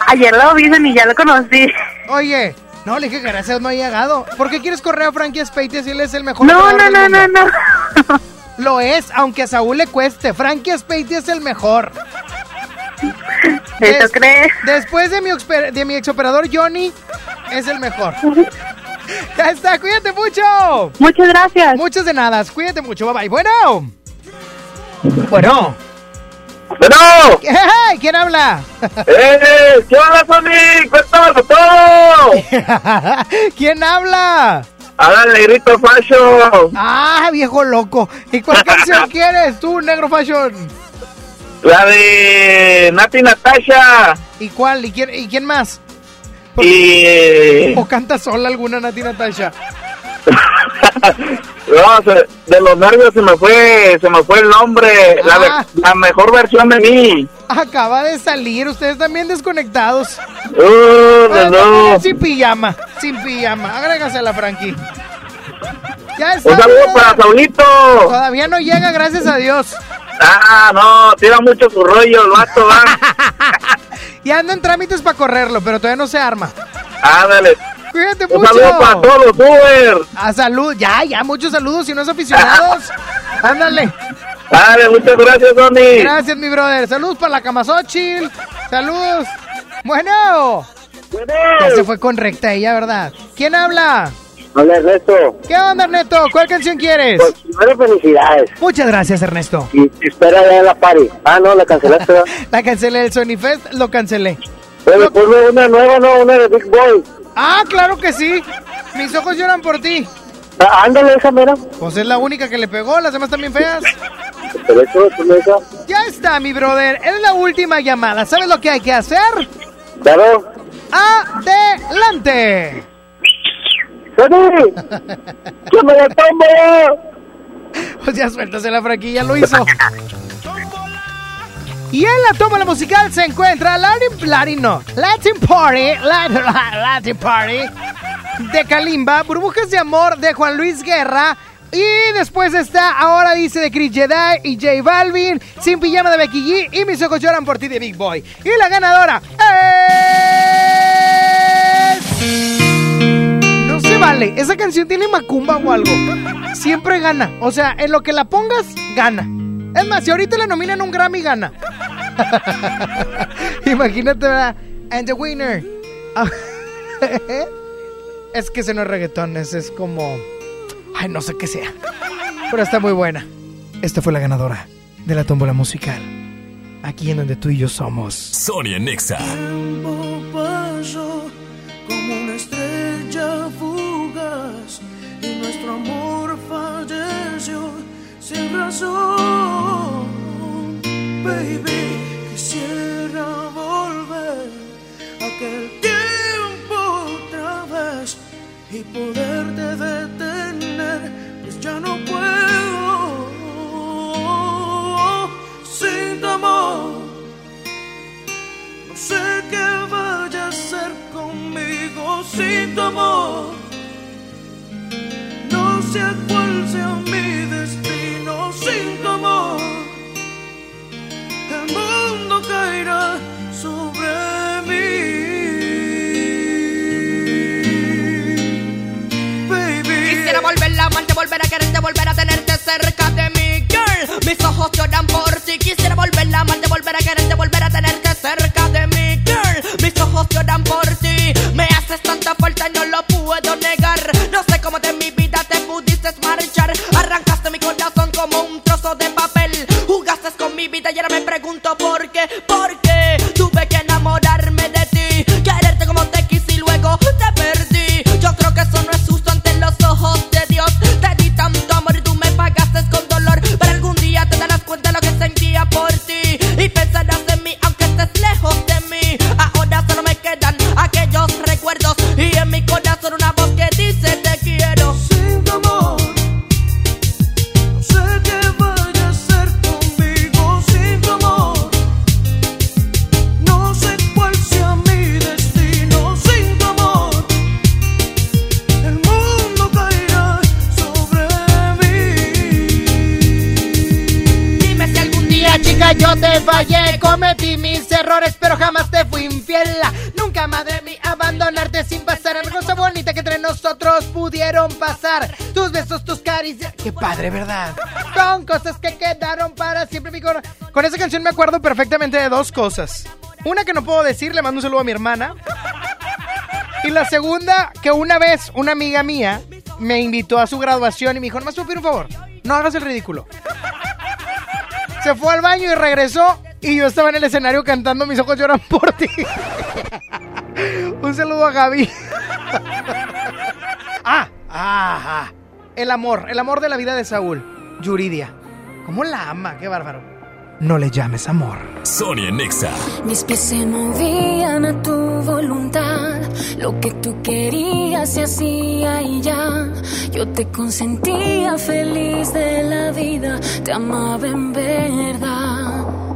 Ayer lo vi, Sony, ya lo conocí. Oye, no, le dije que gracias no ha llegado. ¿Por qué quieres correr a Frankie Speitia si él es el mejor No, no, del no, mundo? no, no. Lo es, aunque a Saúl le cueste. Frankie Speitia es el mejor. ¿Eso crees? Después de mi, de mi exoperador Johnny, es el mejor. ya está, cuídate mucho. Muchas gracias. Muchas de nada, cuídate mucho, bye bye. Bueno. Bueno. Bueno. Hey, ¿Quién habla? ¡Eh! ¿Qué onda, Sony? ¡Cuéntamelo todo! ¿Quién habla? Habla el negrito fashion. Ah, viejo loco. ¿Y cuál canción quieres tú, negro fashion? La de Nati Natasha. ¿Y cuál? ¿Y quién, y quién más? Y... ¿O canta sola alguna Nati Natasha? No, se- de los nervios se me fue, se me fue el nombre. La, Ah. la mejor versión de mí. Acaba de salir, ustedes también desconectados. Uh, Bueno, no, no. Sin pijama, sin pijama. Agrégasela, Frankie. Ya está. Un saludo para Saulito. Todavía no llega, gracias a Dios. Ah, no, tira mucho su rollo el vato, va. Y ando en trámites para correrlo, pero todavía no se arma. Ándale. Cuídate Un mucho. saludo para todos los Uber. A salud, ya, ya, muchos saludos y unos aficionados. Ándale. Dale, muchas gracias, Sony. Gracias, mi brother. Saludos para la Camasochil. Saludos. Bueno. Ya se fue con recta ella, ¿verdad? ¿Quién habla? Hola, Ernesto. ¿Qué onda, Ernesto? ¿Cuál canción quieres? Pues primero felicidades. Muchas gracias, Ernesto. Y espera ya la party. Ah, no, la cancelaste. La cancelé el Sony Fest, lo cancelé. Bueno, ponme una nueva, no, una de Big Boy. Ah, claro que sí. Mis ojos lloran por ti. Ah, ándale, esa mera. Pues es la única que le pegó, las demás también feas. Pero eso, ponme esa. Ya está, mi brother. Es la última llamada. ¿Sabes lo que hay que hacer? Claro. Adelante. ¡Sony! ¡Que me la tomo! Pues ya suéltase la franquilla, lo hizo. Y en la toma la musical se encuentra Latin, Latin no, Latin Party, Latin, Latin Party de Kalimba, Burbujas de Amor de Juan Luis Guerra. Y después está Ahora dice de Chris Jedi y J Balvin, Sin Pijama de Becky G y Mis Ojos Lloran por ti de Big Boy. Y la ganadora es... No se vale, esa canción tiene macumba o algo. Siempre gana, o sea, en lo que la pongas, gana. Es más, si ahorita le nominan un Grammy, gana. Imagínate, ¿verdad? And the winner. es que ese no es reggaetón, ese es como... Ay, no sé qué sea. Pero está muy buena. Esta fue la ganadora de la tómbola musical. Aquí en donde tú y yo somos. Sonia Nexa. tiempo pasó como una estrella fugaz y nuestro amor falleció sin razón. Baby, quisiera volver a aquel tiempo otra vez y poderte detener, pues ya no puedo sin tu amor. No sé qué vaya a hacer conmigo sin tu amor. No sé cuál sea mi mundo caerá sobre mí. Baby. Quisiera volver a amarte, volver a quererte, volver a tenerte cerca de mí, girl. Mis ojos lloran por ti. Quisiera volver a amarte, volver a quererte, volver a tenerte cerca de mí, girl. Mis ojos lloran por ti. Me haces tanta falta y no lo puedo negar. No sé cómo de mi vida te pudiste marchar. Arrancaste mi corazón como un trozo de papel. Mi vida y ahora me pregunto por qué. ¿Por qué tuve que cometí mis errores, pero jamás te fui infiel. Nunca más de mí abandonarte sin pasar la cosa bonita que entre nosotros pudieron pasar. Tus besos, tus caricias. Qué padre, ¿verdad? Son cosas que quedaron para siempre. Mi cor- Con esa canción me acuerdo perfectamente de dos cosas. Una que no puedo decir, le mando un saludo a mi hermana. Y la segunda, que una vez una amiga mía me invitó a su graduación y me dijo, nomás te un favor, no hagas el ridículo. Se fue al baño y regresó y yo estaba en el escenario cantando Mis ojos lloran por ti. Un saludo a Gaby. ah, ajá. El amor, el amor de la vida de Saúl. Yuridia. ¿Cómo la ama? Qué bárbaro. No le llames amor. Sony en Nexa. Mis pies se movían a tu voluntad. Lo que tú querías se hacía y ya. Yo te consentía feliz de la vida. Te amaba en verdad.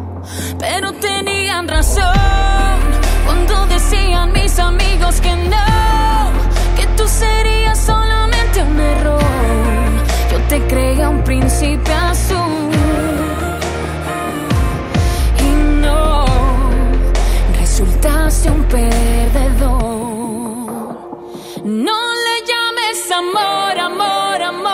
Pero tenían razón cuando decían mis amigos que no. Que tú serías solamente un error. Yo te creía un príncipe azul. Y no, resultaste un perdedor. No le llames amor, amor, amor.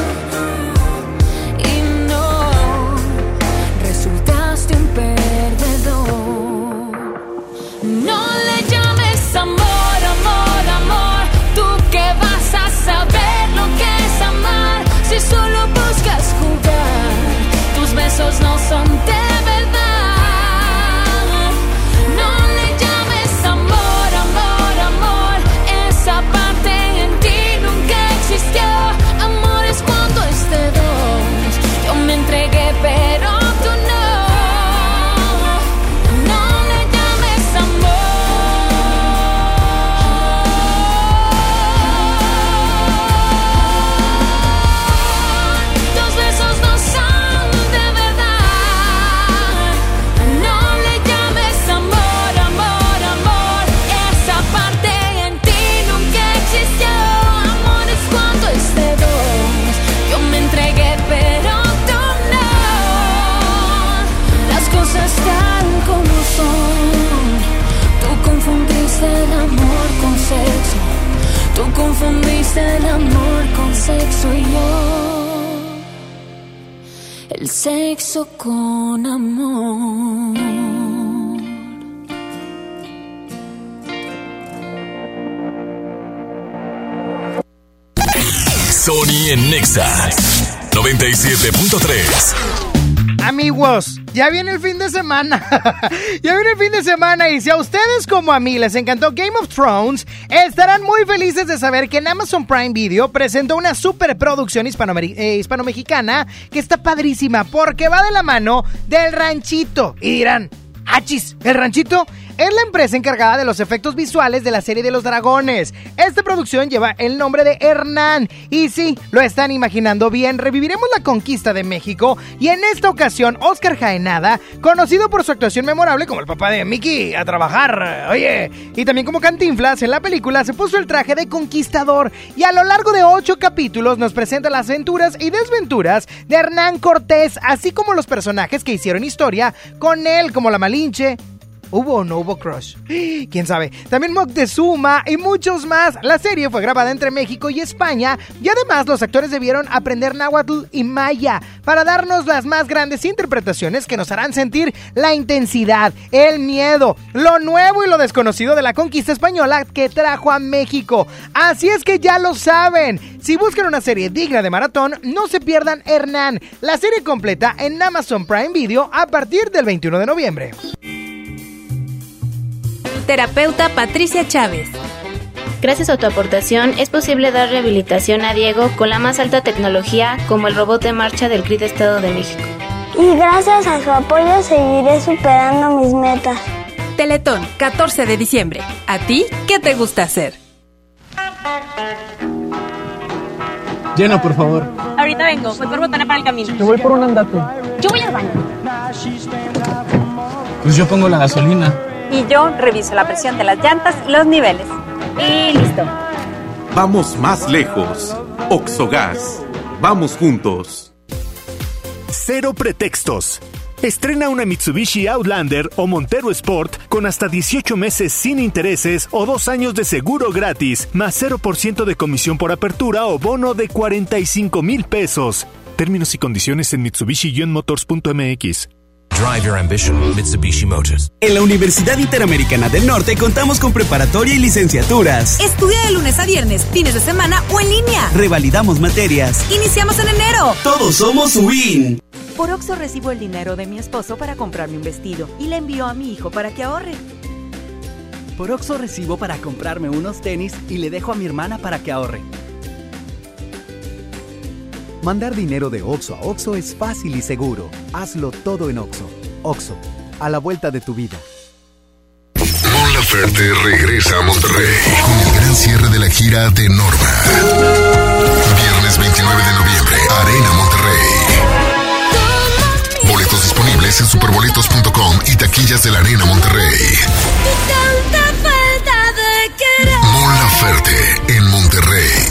Semana. ya viene el fin de semana y si a ustedes como a mí les encantó Game of Thrones, estarán muy felices de saber que en Amazon Prime Video presentó una superproducción eh, hispano-mexicana que está padrísima porque va de la mano del ranchito. Y dirán, Achis, el ranchito es la empresa encargada de los efectos visuales de la serie de los dragones. Esta producción lleva el nombre de Hernán. Y sí, lo están imaginando bien, reviviremos la conquista de México. Y en esta ocasión, Oscar Jaenada, conocido por su actuación memorable como el papá de Mickey, a trabajar. Oye, y también como Cantinflas en la película, se puso el traje de conquistador. Y a lo largo de ocho capítulos nos presenta las aventuras y desventuras de Hernán Cortés, así como los personajes que hicieron historia con él, como la Malinche, ¿Hubo o no hubo crush? ¿Quién sabe? También Moctezuma y muchos más. La serie fue grabada entre México y España y además los actores debieron aprender náhuatl y maya para darnos las más grandes interpretaciones que nos harán sentir la intensidad, el miedo, lo nuevo y lo desconocido de la conquista española que trajo a México. Así es que ya lo saben. Si buscan una serie digna de maratón, no se pierdan Hernán, la serie completa en Amazon Prime Video a partir del 21 de noviembre. Terapeuta Patricia Chávez. Gracias a tu aportación es posible dar rehabilitación a Diego con la más alta tecnología como el robot de marcha del CRID Estado de México. Y gracias a su apoyo seguiré superando mis metas. Teletón, 14 de diciembre. ¿A ti qué te gusta hacer? Llena, por favor. Ahorita vengo, voy por botana para el camino. Te voy por un andate. Yo voy al baño. Pues yo pongo la gasolina. Y yo reviso la presión de las llantas y los niveles. Y listo. Vamos más lejos. Oxogas. Vamos juntos. Cero pretextos. Estrena una Mitsubishi Outlander o Montero Sport con hasta 18 meses sin intereses o dos años de seguro gratis, más 0% de comisión por apertura o bono de 45 mil pesos. Términos y condiciones en Mitsubishi-motors.mx. Drive your ambition, Mitsubishi Motors. En la Universidad Interamericana del Norte contamos con preparatoria y licenciaturas. Estudia de lunes a viernes, fines de semana o en línea. Revalidamos materias. Iniciamos en enero. Todos somos WIN. Por Oxo recibo el dinero de mi esposo para comprarme un vestido y le envío a mi hijo para que ahorre. Por Oxo recibo para comprarme unos tenis y le dejo a mi hermana para que ahorre. Mandar dinero de Oxo a Oxo es fácil y seguro. Hazlo todo en Oxo. Oxo, a la vuelta de tu vida. Mon Laferte regresa a Monterrey con el gran cierre de la gira de Norma. Viernes 29 de noviembre, Arena Monterrey. Boletos disponibles en superboletos.com y taquillas de la Arena Monterrey. Mon Laferte en Monterrey.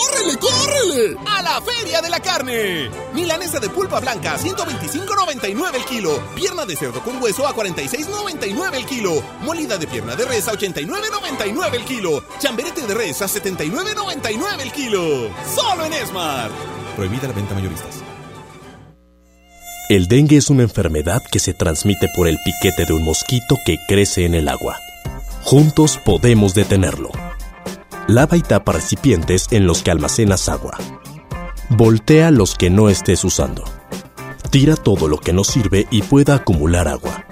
¡Córrele, córrele! ¡A la Feria de la Carne! Milanesa de pulpa blanca, 125.99 el kilo. Pierna de cerdo con hueso a 46.99 el kilo. Molida de pierna de res a 89.99 el kilo. Chamberete de res a 79.99 el kilo. ¡Solo en Esmar! Prohibida la venta mayoristas. El dengue es una enfermedad que se transmite por el piquete de un mosquito que crece en el agua. Juntos podemos detenerlo. Lava y tapa recipientes en los que almacenas agua. Voltea los que no estés usando. Tira todo lo que no sirve y pueda acumular agua.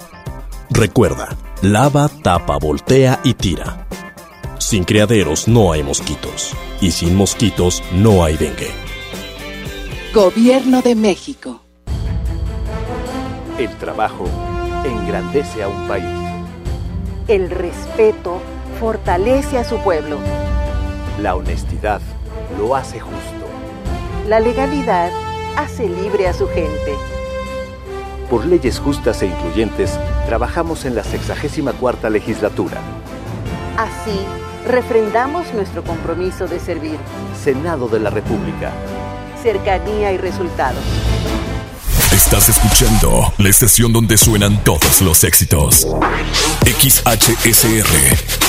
Recuerda, lava, tapa, voltea y tira. Sin criaderos no hay mosquitos. Y sin mosquitos no hay dengue. Gobierno de México. El trabajo engrandece a un país. El respeto fortalece a su pueblo. La honestidad lo hace justo. La legalidad hace libre a su gente. Por leyes justas e incluyentes, trabajamos en la 64 legislatura. Así, refrendamos nuestro compromiso de servir. Senado de la República. Cercanía y resultados. Estás escuchando la estación donde suenan todos los éxitos. XHSR.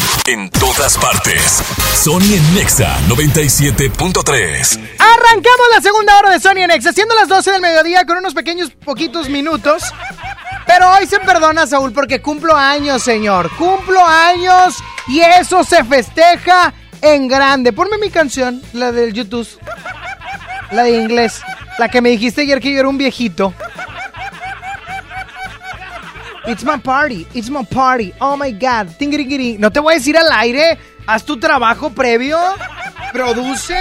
En todas partes. Sony en Nexa 97.3. Arrancamos la segunda hora de Sony en Nexa, siendo las 12 del mediodía con unos pequeños poquitos minutos. Pero hoy se perdona, Saúl, porque cumplo años, señor. Cumplo años y eso se festeja en grande. Ponme mi canción, la del YouTube. La de inglés. La que me dijiste ayer que yo era un viejito. It's my party, it's my party. Oh my god. Tingirigiri. No te voy a decir al aire. Haz tu trabajo previo. Produce.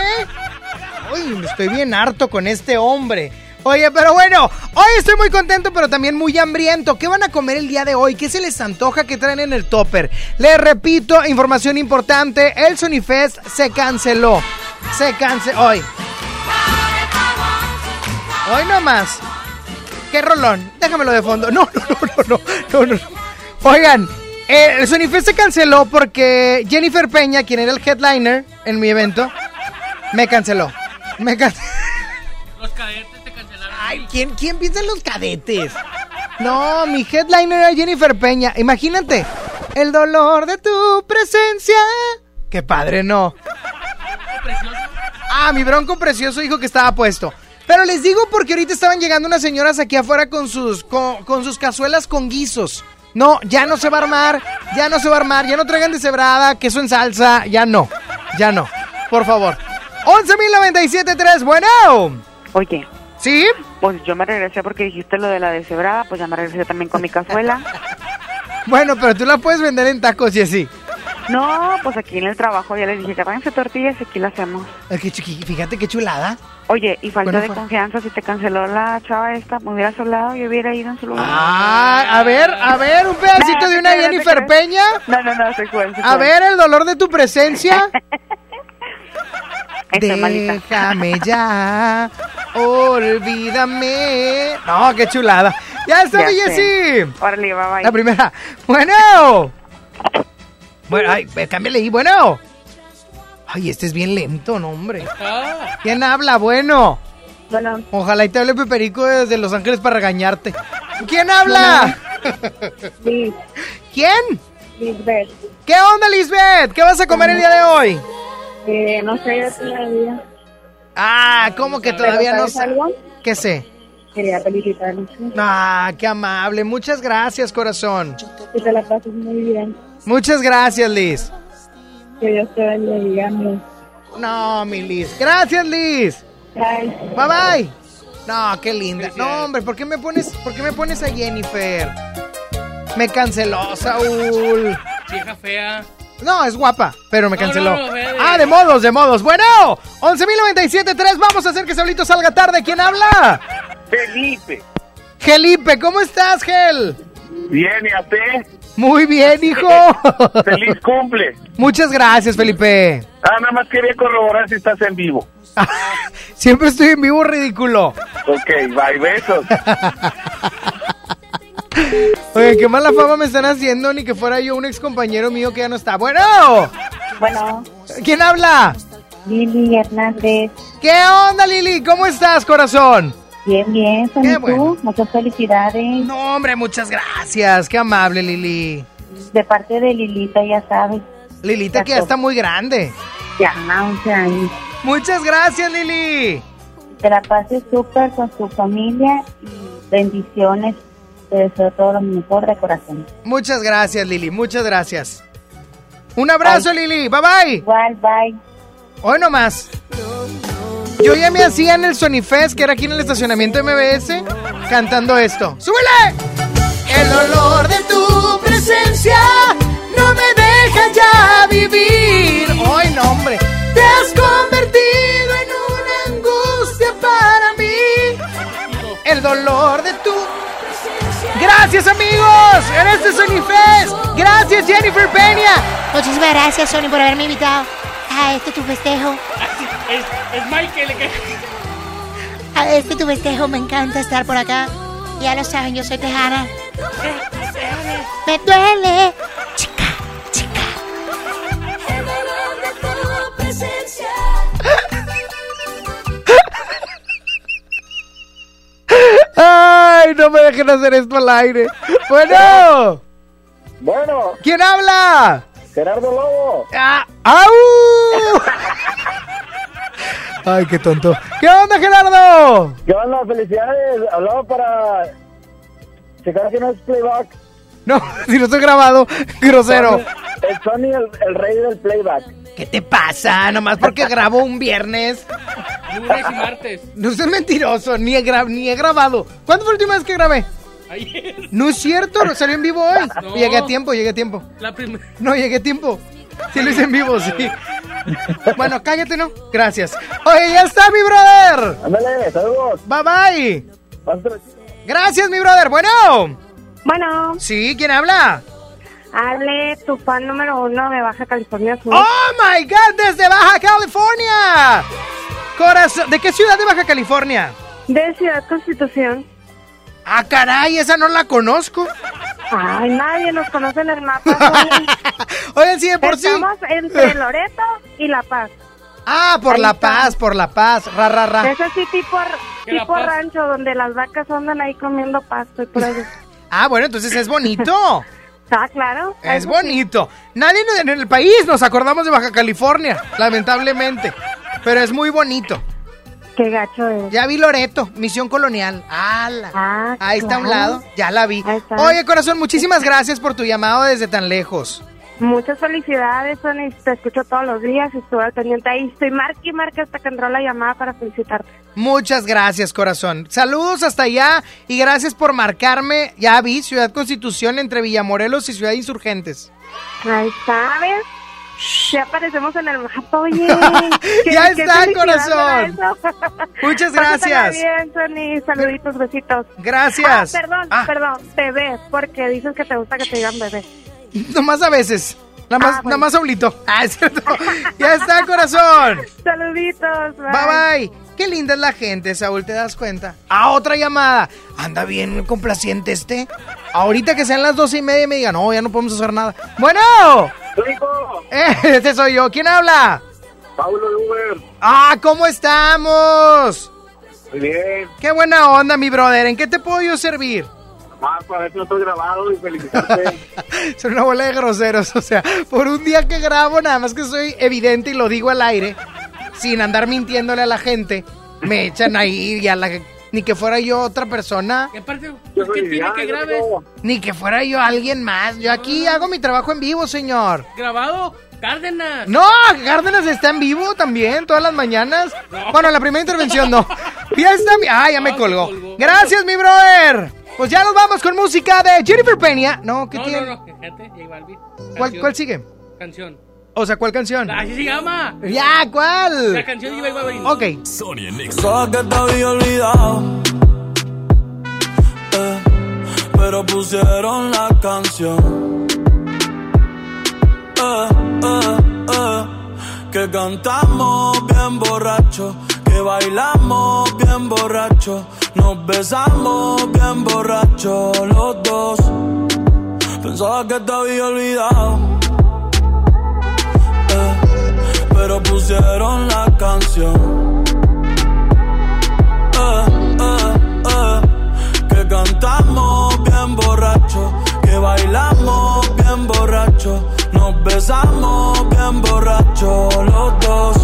Uy, estoy bien harto con este hombre. Oye, pero bueno, hoy estoy muy contento, pero también muy hambriento. ¿Qué van a comer el día de hoy? ¿Qué se les antoja que traen en el topper? Les repito, información importante: el Sony Fest se canceló. Se canceló hoy. Hoy nomás. Qué rolón. Déjamelo de fondo. No, no, no, no, no, no. no. Oigan, eh, el Sony Fest se canceló porque Jennifer Peña, quien era el headliner en mi evento, me canceló. Me canceló. Los cadetes te cancelaron. Ay, ¿quién, ¿quién piensa en los cadetes? No, mi headliner era Jennifer Peña. Imagínate, el dolor de tu presencia. Qué padre, no. Ah, mi bronco precioso dijo que estaba puesto. Pero les digo porque ahorita estaban llegando unas señoras aquí afuera con sus, con, con sus cazuelas con guisos. No, ya no se va a armar, ya no se va a armar, ya no traigan deshebrada, queso en salsa, ya no, ya no, por favor. 11.097.3, bueno. Oye. ¿Sí? Pues yo me regresé porque dijiste lo de la deshebrada, pues ya me regresé también con mi cazuela. Bueno, pero tú la puedes vender en tacos y así. No, pues aquí en el trabajo ya les dije que váyanse tortillas y aquí las hacemos. Es que chiqui- fíjate qué chulada. Oye, y falta Bueno, de confianza, si te canceló la chava esta, me hubieras hablado y hubiera ido en su lugar. Ah, a ver, a ver, un pedacito No, de una Jennifer. Peña. No, no, no, se cuenta. A ver el dolor de tu presencia. Déjame ya, olvídame. No, qué chulada. Ya está, sé. Órale, bye, bye. La primera. Bueno. Bueno, ay, cámbiale ahí, bueno. Ay, este es bien lento, no, hombre. ¿Quién habla? Bueno. Bueno. Ojalá y te hable Peperico desde Los Ángeles para regañarte. ¿Quién habla? ¿Quién? Lisbeth. ¿Qué onda, Lisbeth? ¿Qué vas a comer el día de hoy? Eh, no sé, todavía. Ah, ¿cómo que ¿Pero todavía no algo? ¿Qué sé? Quería felicitarlos. Ah, qué amable. Muchas gracias, corazón. Que te la pases muy bien. Muchas gracias, Liz. Que Dios te bendiga. No, mi Liz. Gracias, Liz. Bye. Bye bye. No, qué linda. No, hombre, ¿por qué me pones, por qué me pones a Jennifer? Me canceló, Saúl. Vieja fea. No, es guapa, pero me canceló. no, no, ah, de modos, de modos. Bueno, 11.097.3. Vamos a hacer que Saulito salga tarde. ¿Quién habla? Felipe. Gelipe, ¿cómo estás, Gel? Bien, ¿y a ti? Muy bien, hijo. Feliz cumple. Muchas gracias, Felipe. Ah, nada más quería corroborar si estás en vivo. Siempre estoy en vivo, ridículo. Ok, bye, besos. Oye, qué mala fama me están haciendo, ni que fuera yo un ex compañero mío que ya no está. Bueno, Bueno, ¿quién habla? Lili Hernández. ¿Qué onda, Lili? ¿Cómo estás, corazón? Bien, bien, Qué Sony, bueno. tú. Muchas felicidades. No, hombre, muchas gracias. Qué amable, Lili. De parte de Lilita, ya sabes. Lilita que ya está muy grande. Ya, 11 años. Muchas gracias, Lili. Te la pases súper con tu familia y bendiciones. Te deseo todo lo mejor de corazón. Muchas gracias, Lili. Muchas gracias. Un abrazo, Lili. Bye bye. Igual, bye. Hoy nomás. Yo ya me hacía en el Sony Fest, que era aquí en el estacionamiento MBS, cantando esto. ¡Súbele! El olor de tu presencia no me deja ya vivir. ¡Ay, no, hombre! Te has convertido en una angustia para mí. el dolor de tu... Gracias amigos, en este Sony Fest. Gracias Jennifer Peña. Muchísimas gracias Sony por haberme invitado a este tu festejo. Es, es Michael. que- A este tu festejo, me encanta estar por acá. Ya lo saben, yo soy tejana. Me duele. Ay, no me dejen hacer esto al aire. Bueno. Bueno. ¿Quién habla? Gerardo Lobo. Ah, ¡Au! Ay, qué tonto. ¿Qué onda, Gerardo? ¿Qué onda? Felicidades. Hablaba para checar que no es playback. No, si no estoy grabado, grosero. Sony- El Sony, el, el rey del playback. ¿Qué te pasa? Nomás porque grabo un viernes. Lunes y martes. No seas mentiroso, ni he, gra- ni he grabado. ¿Cuándo fue la última vez que grabé? Ayer. No es cierto, salió en vivo hoy. No. Llegué a tiempo, llegué a tiempo. La primera. No, llegué a tiempo. Sí lo hice en vivo, sí. Bueno, cállate, ¿no? Gracias. Oye, ya está, mi brother. Ándale, saludos. Bye, bye. Gracias, mi brother. Bueno. Bueno. Sí, ¿quién habla? Hable tu fan número uno de Baja California Sur. ¡Oh, my God! Desde Baja California. Corazón. ¿De qué ciudad de Baja California? De Ciudad Constitución. Ah, caray, esa no la conozco. Ay, nadie nos conoce en el mapa. Oigan, sí, de por sí. Estamos entre Loreto y La Paz. Ah, por Ahí La está. Paz, por La Paz. Ra, ra, ra. Es así tipo, ¿Qué La tipo rancho donde las vacas andan ahí comiendo pasto y por eso. Ah, bueno, entonces es bonito. Ah, claro. Es eso sí. bonito. Nadie en el país nos acordamos de Baja California, lamentablemente. Pero es muy bonito. Qué gacho es. Ya vi Loreto, Misión Colonial. ¡Hala! Ahí está a un lado, ya la vi. Oye, corazón, muchísimas gracias por tu llamado desde tan lejos. Muchas felicidades, Sony. Te escucho todos los días. Estuve al pendiente ahí. Estoy marca y marca hasta que entró la llamada para felicitarte. Muchas gracias, corazón. Saludos hasta allá y gracias por marcarme. Ya vi Ciudad Constitución entre Villamorelos y Ciudad Insurgentes. Ahí está, ¿ves? Ya aparecemos en el mapa, oye. Ya está, corazón. Muchas gracias. bien, Sony. Saluditos, besitos. Gracias. Ah, perdón, Ah. perdón. Bebé, porque dices que te gusta que te digan bebé. Nomás a veces. Nada más, nada más Saulito. Ah, es cierto. ya está, corazón. Saluditos. Bye bye. Qué linda es la gente, Saúl, ¿te das cuenta? Ah, otra llamada. Anda bien complaciente este. Ahorita que sean las doce y media me digan, no, ya no podemos hacer nada. Bueno. Eh, este soy yo. ¿Quién habla? Paulo de Uber. Ah, ¿cómo estamos? Muy bien. Qué buena onda, mi brother. ¿En qué te puedo yo servir? Más para ver si no estoy grabado y felicitarte. Son una bola de groseros. O sea, por un día que grabo, nada más que soy evidente y lo digo al aire, sin andar mintiéndole a la gente, me echan ahí y a la. Ni que fuera yo otra persona. Aparte, Yo ¿qué tiene que grabes? Ni que fuera yo alguien más. Yo aquí hago mi trabajo en vivo, señor. ¿Grabado? Cárdenas. No, Cárdenas está en vivo también, todas las mañanas. Bueno, la primera intervención no. Mi... Ah, ya me colgó. Gracias, mi brother. Pues ya nos vamos con música de Jennifer Peña. No, ¿qué no, tiene? no, no, fíjate, J Balvin. ¿Cuál. ¿Cuál sigue? Canción. O sea, ¿cuál canción? Así se llama. Ya, ¿cuál? La canción de J Balvin. Ok. Sony en Sabes que te había olvidado. eh, pero pusieron la canción. Eh, eh, eh, que cantamos bien borracho. Que bailamos bien borracho. Nos besamos bien borracho los dos. Pensaba que te había olvidado. Pusieron la canción. Eh, eh, eh, que cantamos bien borracho, que bailamos bien borracho, nos besamos bien borracho los dos.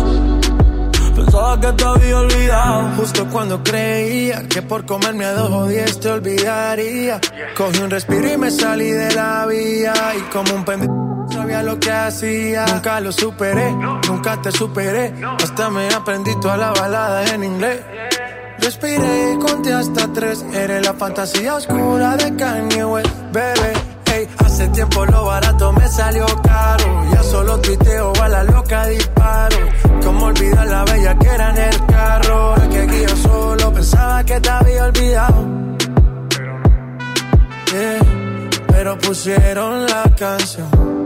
Pensaba que te había olvidado. Justo cuando creía que por comerme a dos o diez te olvidaría. Cogí un respiro y me salí de la vía. Y como un pendejo sabía lo que hacía. Nunca lo superé, nunca te superé. Hasta me aprendí toda la balada en inglés. Respiré y conté hasta tres. Eres la fantasía oscura de Kanye West, bebé. Ey, hace tiempo lo barato me salió caro. Ya solo tuiteo a la loca disparo. Como olvidar la bella que era en el carro. Ahora que aquí yo solo pensaba que te había olvidado. Yeah, pero pusieron la canción.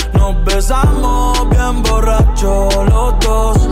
nos besamos bien borracho los dos.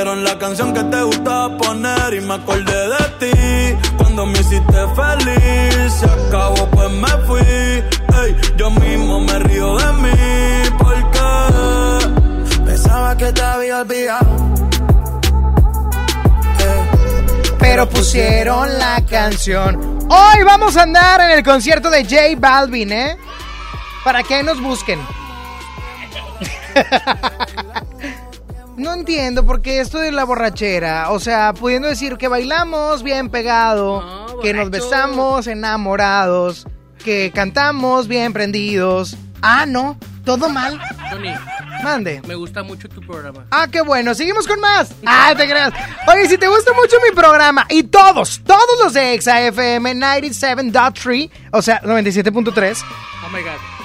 pusieron la canción que te gustaba poner y me acordé de ti cuando me hiciste feliz, se acabó pues me fui, ey, yo mismo me río de mí porque pensaba que te había olvidado. Pero pusieron la canción. Hoy vamos a andar en el concierto de J Balvin, ¿eh? Para que nos busquen. No entiendo por qué esto de la borrachera. O sea, pudiendo decir que bailamos bien pegado, que nos besamos enamorados, que cantamos bien prendidos. Ah, no, todo mal. Tony, Mande. me gusta mucho tu programa. Ah, qué bueno. Seguimos con más. Ah, te creas. Oye, si te gusta mucho mi programa y todos, todos los de Exa FM 97.3, o sea, 97.3, Oh my god.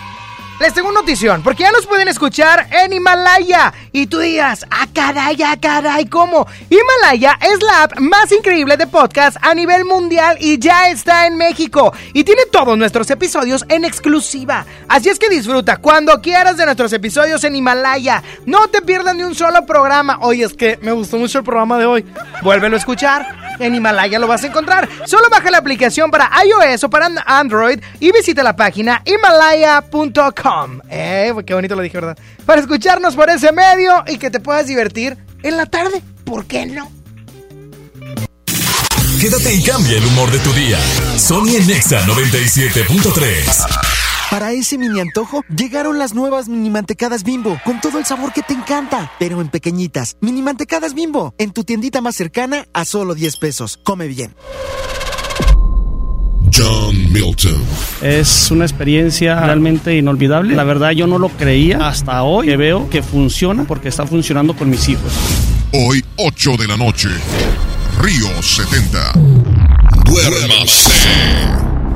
Les tengo una notición, porque ya nos pueden escuchar en Himalaya. Y tú digas, ah, caray, ah, caray, ¿cómo? Himalaya es la app más increíble de podcast a nivel mundial y ya está en México. Y tiene todos nuestros episodios en exclusiva. Así es que disfruta cuando quieras de nuestros episodios en Himalaya. No te pierdas ni un solo programa. Oye, es que me gustó mucho el programa de hoy. Vuélvelo a escuchar. En Himalaya lo vas a encontrar. Solo baja la aplicación para iOS o para Android y visita la página himalaya.com. Eh, qué bonito lo dije, ¿verdad? Para escucharnos por ese medio y que te puedas divertir en la tarde. ¿Por qué no? Quédate y cambia el humor de tu día. Sony en Nexa 97.3. Para ese mini antojo, llegaron las nuevas mini mantecadas bimbo, con todo el sabor que te encanta, pero en pequeñitas. Mini mantecadas bimbo, en tu tiendita más cercana a solo 10 pesos. Come bien. John Milton. Es una experiencia realmente inolvidable. La verdad yo no lo creía hasta hoy que veo que funciona porque está funcionando con mis hijos. Hoy, 8 de la noche. Río 70. Duérmase.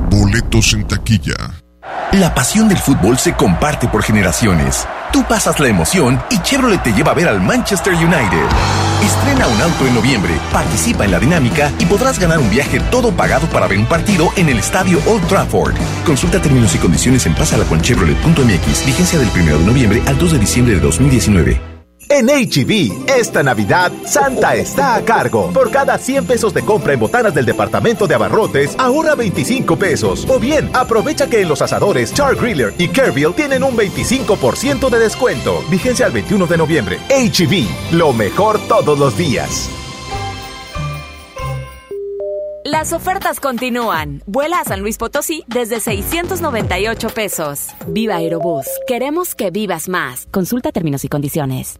Boletos en taquilla. La pasión del fútbol se comparte por generaciones. Tú pasas la emoción y Chevrolet te lleva a ver al Manchester United. Estrena un auto en noviembre, participa en la dinámica y podrás ganar un viaje todo pagado para ver un partido en el estadio Old Trafford. Consulta términos y condiciones en pasalaconchevrolet.mx. Vigencia del 1 de noviembre al 2 de diciembre de 2019. En HB, esta Navidad, Santa está a cargo. Por cada 100 pesos de compra en botanas del departamento de abarrotes, ahorra 25 pesos. O bien, aprovecha que en los asadores Char Griller y Kerville tienen un 25% de descuento. Vigencia al 21 de noviembre. HB, lo mejor todos los días. Las ofertas continúan. Vuela a San Luis Potosí desde 698 pesos. Viva Aerobús. Queremos que vivas más. Consulta términos y condiciones.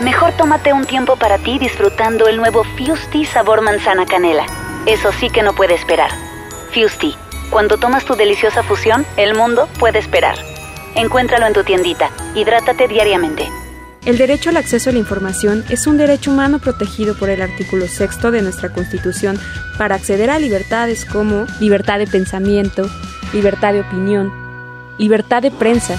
Mejor tómate un tiempo para ti disfrutando el nuevo Fusti sabor manzana canela. Eso sí que no puede esperar. Fusti, cuando tomas tu deliciosa fusión, el mundo puede esperar. Encuéntralo en tu tiendita. Hidrátate diariamente. El derecho al acceso a la información es un derecho humano protegido por el artículo sexto de nuestra Constitución para acceder a libertades como libertad de pensamiento, libertad de opinión, libertad de prensa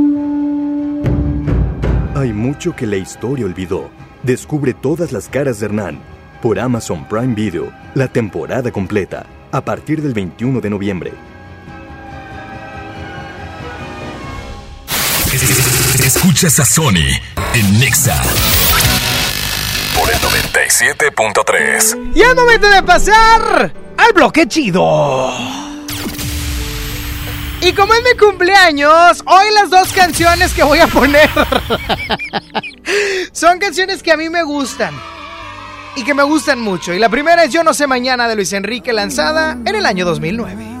Hay mucho que la historia olvidó. Descubre todas las caras de Hernán por Amazon Prime Video, la temporada completa, a partir del 21 de noviembre. Escuchas a Sony en Nexa por el 97.3. Y es momento de pasar al bloque chido. Y como es mi cumpleaños, hoy las dos canciones que voy a poner son canciones que a mí me gustan. Y que me gustan mucho. Y la primera es Yo no sé mañana de Luis Enrique, lanzada en el año 2009.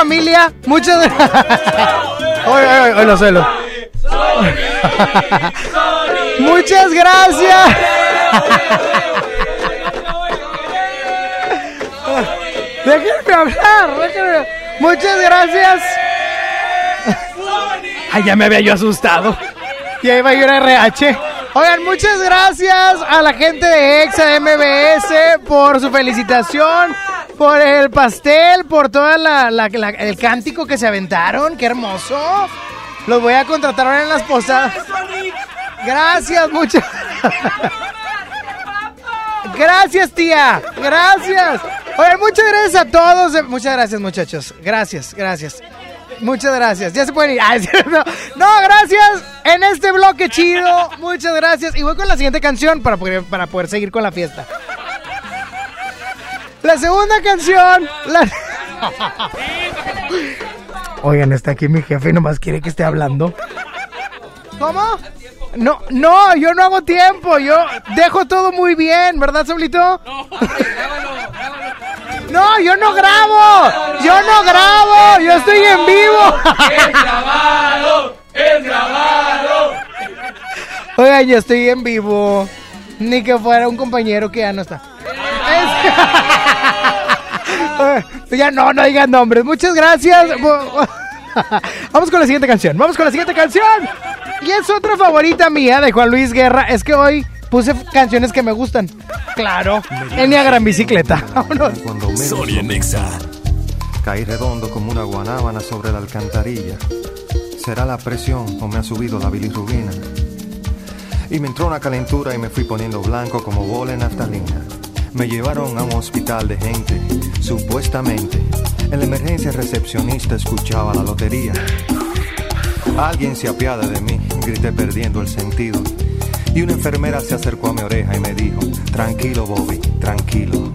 Familia. Muchas gracias. Celos. Muchas gracias. Déjenme hablar, déjenme. Muchas gracias. Ay, ya me había yo asustado. Ya iba yo a RH. Oigan, muchas gracias a la gente de Exa MBS por su felicitación, por el pastel, por todo el cántico que se aventaron. ¡Qué hermoso! Los voy a contratar ahora en las posadas. Gracias, muchas. Gracias, tía. Gracias. Oigan, muchas gracias a todos. Muchas gracias, muchachos. Gracias, gracias. Muchas gracias. Ya se pueden ir. no. no, gracias. En este bloque chido. Muchas gracias. Y voy con la siguiente canción para para poder seguir con la fiesta. La segunda canción. Oigan, está aquí mi jefe y nomás quiere que esté hablando. ¿Cómo? No, no, yo no hago tiempo. Yo dejo todo muy bien, ¿verdad, Saulito? No, no, yo no grabo. Yo no grabo. Yo estoy en vivo. Es grabado. Es grabado. Oigan, yo estoy en vivo. Ni que fuera un compañero que ya no está. ya no, no digan nombres. Muchas gracias. Vamos con la siguiente canción. Vamos con la siguiente canción. Y es otra favorita mía de Juan Luis Guerra. Es que hoy puse canciones que me gustan. Claro, Enneagram Gran Bicicleta. Vámonos. Sonia Nexa. Caí redondo como una guanábana sobre la alcantarilla. ¿Será la presión o me ha subido la bilirrubina? Y me entró una calentura y me fui poniendo blanco como bola en naftalina. Me llevaron a un hospital de gente, supuestamente. En la emergencia recepcionista escuchaba la lotería. Alguien se apiada de mí, grité perdiendo el sentido. Y una enfermera se acercó a mi oreja y me dijo, tranquilo Bobby, tranquilo.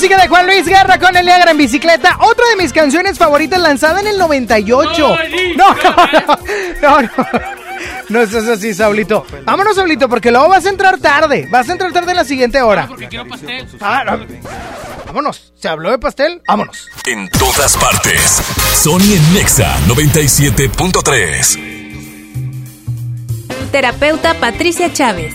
Música de Juan Luis Guerra con el Niagara en bicicleta. Otra de mis canciones favoritas lanzada en el 98. No, no, no, no. No estás así, Saulito. Vámonos, Saulito, porque luego vas a entrar tarde. Vas a entrar tarde en la siguiente hora. porque quiero pastel. Ah, no. Vámonos. ¿Se habló de pastel? Vámonos. En todas partes. Sony en Nexa 97.3. Terapeuta Patricia Chávez.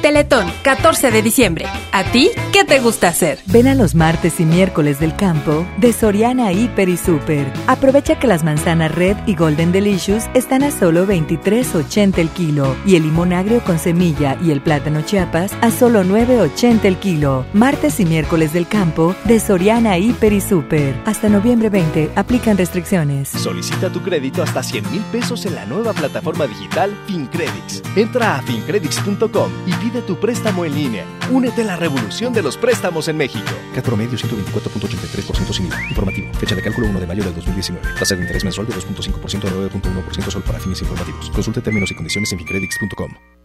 Teletón, 14 de diciembre. ¿A ti qué te gusta hacer? Ven a los martes y miércoles del campo de Soriana Hiper y Super. Aprovecha que las manzanas Red y Golden Delicious están a solo 23.80 el kilo y el limón agrio con semilla y el plátano Chiapas a solo 9.80 el kilo. Martes y miércoles del campo de Soriana Hiper y Super. Hasta noviembre 20 aplican restricciones. Solicita tu crédito hasta 100 mil pesos en la nueva plataforma digital FinCredits. Entra a fincredits.com y pide Pide tu préstamo en línea. Únete a la revolución de los préstamos en México. CAT promedio 124.83% sin IVA. Informativo. Fecha de cálculo 1 de mayo del 2019. Tasa de interés mensual de 2.5% a 9.1% sol para fines informativos. Consulte términos y condiciones en ficredix.com.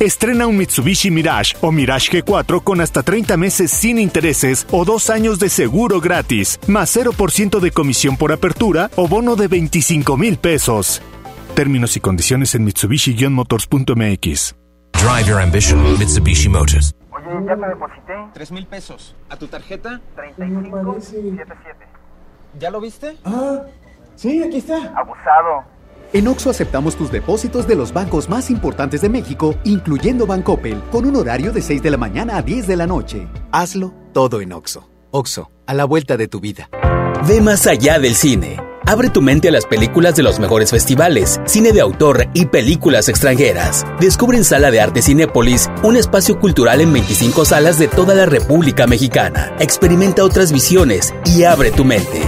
Estrena un Mitsubishi Mirage o Mirage G4 con hasta 30 meses sin intereses o dos años de seguro gratis, más 0% de comisión por apertura o bono de 25 mil pesos. Términos y condiciones en Mitsubishi-motors.mx. Drive your ambition, Mitsubishi Motors. Oye, ya te deposité. Tres mil pesos. ¿A tu tarjeta? 3577. ¿Ya lo viste? Ah, sí, aquí está. Abusado. En Oxo aceptamos tus depósitos de los bancos más importantes de México, incluyendo Bancoppel, con un horario de 6 de la mañana a 10 de la noche. Hazlo todo en Oxo. Oxo, a la vuelta de tu vida. Ve más allá del cine. Abre tu mente a las películas de los mejores festivales, cine de autor y películas extranjeras. Descubre en Sala de Arte Cinépolis un espacio cultural en 25 salas de toda la República Mexicana. Experimenta otras visiones y abre tu mente.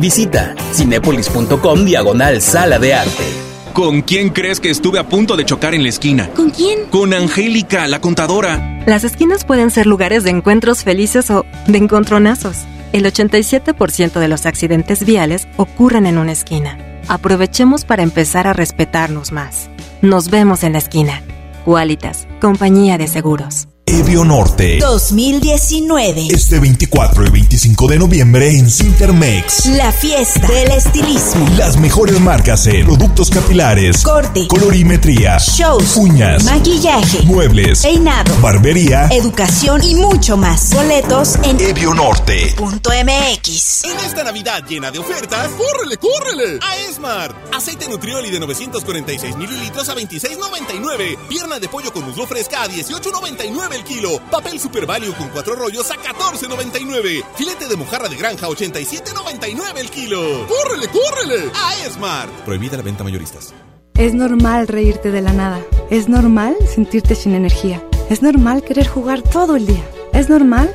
Visita cinepolis.com diagonal sala de arte. ¿Con quién crees que estuve a punto de chocar en la esquina? ¿Con quién? Con Angélica, la contadora. Las esquinas pueden ser lugares de encuentros felices o de encontronazos. El 87% de los accidentes viales ocurren en una esquina. Aprovechemos para empezar a respetarnos más. Nos vemos en la esquina. Qualitas, compañía de seguros. Evio Norte 2019. Este 24 y 25 de noviembre en Cintermex. La fiesta del estilismo. Las mejores marcas en productos capilares, corte, colorimetría, shows, uñas, maquillaje, muebles, peinado, barbería, educación y mucho más. Boletos en Evio Norte. .mx. En esta Navidad llena de ofertas, ¡córrele, córrele! A Esmart. Aceite Nutrioli de 946 mililitros a 26.99. Pierna de pollo con muslo fresca a 18.99 el kilo. Papel Super Value con cuatro rollos a 14.99. Filete de mojarra de granja 87.99 el kilo. ¡Córrele, córrele! A Esmart. Prohibida la venta mayoristas. Es normal reírte de la nada. Es normal sentirte sin energía. Es normal querer jugar todo el día. Es normal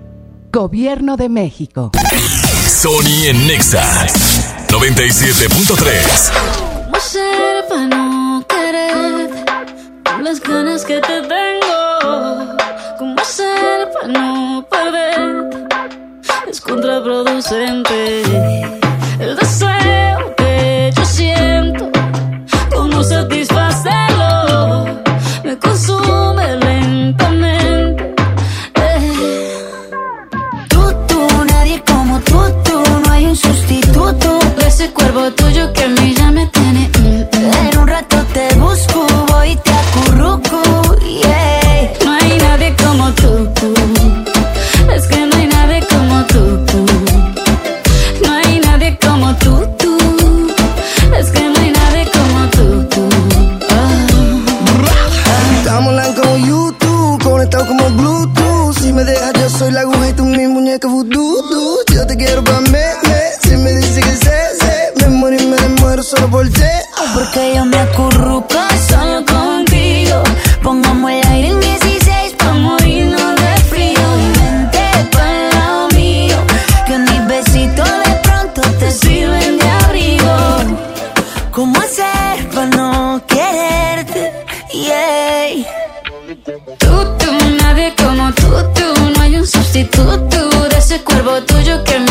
Gobierno de México. Sony en Nexa 97.3. ¿Cómo hacer para no querer con las ganas que te tengo? ¿Cómo hacer para no perder? Es contraproducente el deseo ese cuerpo tuyo que a mí ya me tiene. mm. En un rato te busco, voy y te acurruco, yeah. No hay nadie como tú. Es que no hay nadie como tú. No hay nadie como tú, tú. Es que no hay nadie como tú, tú. Estamos online como YouTube, conectados como Bluetooth. Si me dejas, yo soy la aguja y tú mi muñeca voodoo. Yo te quiero pa' me, Porque yo me acurruco solo contigo. Pongamos el aire en 16 pa' morirnos de frío. Vente pa'l lado mío. Que mis besitos de pronto te sirven de abrigo. ¿Cómo hacer para no quererte? Yeah. Tú, tú, nadie como tú, tú. No hay un sustituto de ese cuerpo tuyo que me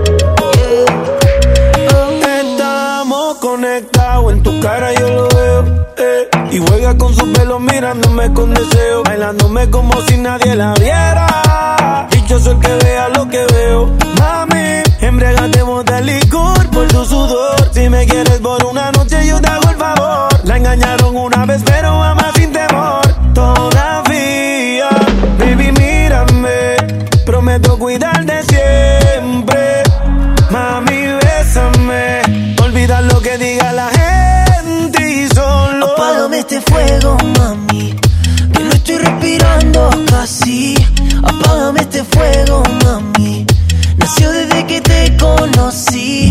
Y con su pelo mirándome con deseo. Bailándome como si nadie la viera. Dichoso el que vea lo que veo. Mami, embriagatemos de licor por tu sudor. Si me quieres por una noche, yo te hago el favor. La engañaron una vez, pero ama sin temor. Todavía, baby, mírame. Prometo cuidarte siempre. Mami, bésame. Olvida lo que diga la este fuego, mami. Que no estoy respirando casi. Apágame este fuego, mami. Nació desde que te conocí.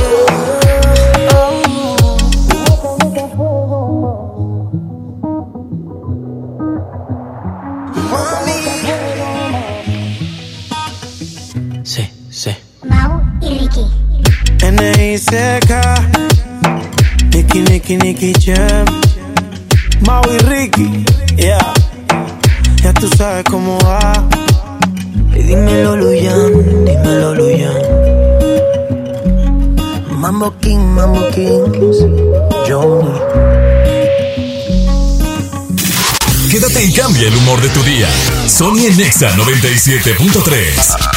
N.I.C.K. Nicky, Nicky, Nicky Jam. Mau y Ricky. Yeah. Ya tú sabes cómo va. Y dímelo, Luyan, dímelo, Luyan. Mambo King, Mambo King. Johnny. Quédate y cambia el humor de tu día. Sony en Nexa 97.3.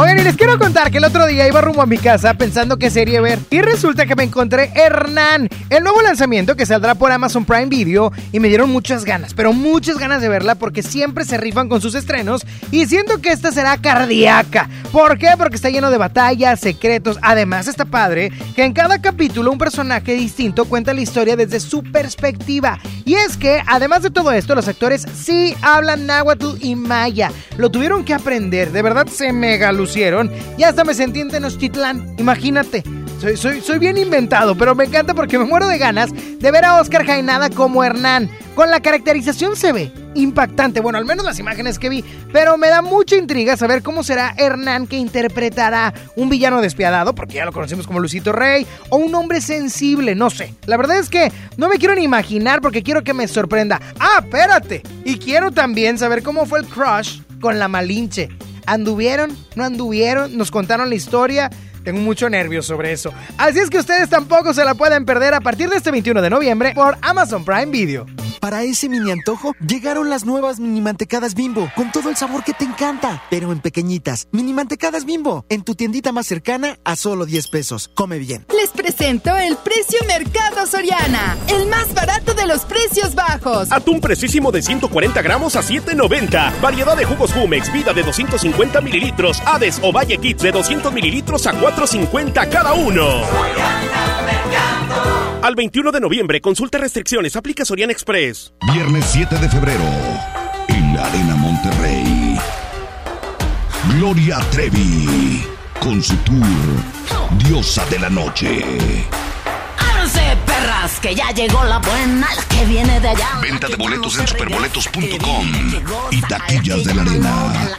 Oigan, y les quiero contar que el otro día iba rumbo a mi casa pensando qué serie ver. Y resulta que me encontré Hernán, el nuevo lanzamiento que saldrá por Amazon Prime Video. Y me dieron muchas ganas, pero muchas ganas de verla porque siempre se rifan con sus estrenos. Y siento que esta será cardíaca. ¿Por qué? Porque está lleno de batallas, secretos. Además, está padre que en cada capítulo un personaje distinto cuenta la historia desde su perspectiva. Y es que, además de todo esto, los actores sí hablan náhuatl y maya. Lo tuvieron que aprender, de verdad se mega Y hasta me sentí en Tenochtitlán, imagínate. Soy, bien inventado, pero me encanta porque me muero de ganas de ver a Oscar Jaenada como Hernán. Con la caracterización se ve impactante, bueno, al menos las imágenes que vi, pero me da mucha intriga saber cómo será Hernán que interpretará un villano despiadado, porque ya lo conocemos como Lucito Rey, o un hombre sensible, no sé. La verdad es que no me quiero ni imaginar porque quiero que me sorprenda. Ah, espérate. Y quiero también saber cómo fue el crush con la Malinche. ¿Anduvieron? ¿No anduvieron? ¿Nos contaron la historia? Tengo mucho nervio sobre eso. Así es que ustedes tampoco se la pueden perder a partir de este 21 de noviembre por Amazon Prime Video. Para ese mini antojo, llegaron las nuevas mini mantecadas bimbo, con todo el sabor que te encanta, pero en pequeñitas. Mini mantecadas bimbo, en tu tiendita más cercana a solo 10 pesos. Come bien. Les presento el precio Mercado Soriana, el más barato de los precios bajos. Atún precisísimo de 140 gramos a 7.90. Variedad de jugos Jumex, vida de 250 mililitros. Hades o Valle Kids de 200 mililitros a 4.50 cada uno. Al 21 de noviembre, consulta restricciones, aplica Sorian Express. Viernes 7 de febrero, en la Arena Monterrey. Gloria Trevi, con su tour Diosa de la Noche. ¡Ábranse, perras! Que ya llegó la buena, la que viene de allá. Venta de boletos en superboletos.com y taquillas de la arena.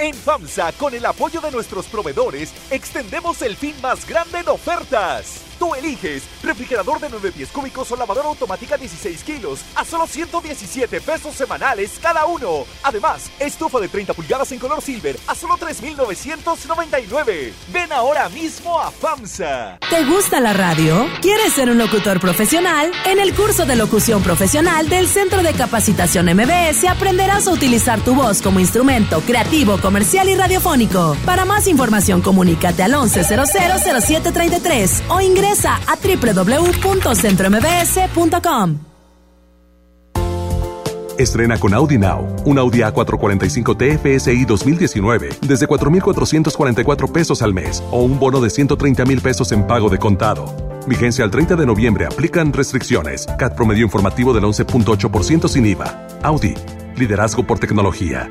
En FAMSA, con el apoyo de nuestros proveedores, extendemos el fin más grande en ofertas. Tú eliges refrigerador de 9 pies cúbicos o lavadora automática 16 kilos a solo 117 pesos semanales cada uno. Además, estufa de 30 pulgadas en color silver a solo 3,999. Ven ahora mismo a FAMSA. ¿Te gusta la radio? ¿Quieres ser un locutor profesional? En el curso de locución profesional del Centro de Capacitación MBS aprenderás a utilizar tu voz como instrumento creativo, comercial y radiofónico. Para más información, comunícate al 11000733 o ingresa a www.centrombs.com. Estrena con Audi Now, un Audi A445 TFSI 2019 desde 4,444 pesos al mes o un bono de 130 mil pesos en pago de contado. Vigencia al 30 de noviembre. Aplican restricciones. CAT promedio informativo del 11.8% sin IVA. Audi. Liderazgo por tecnología.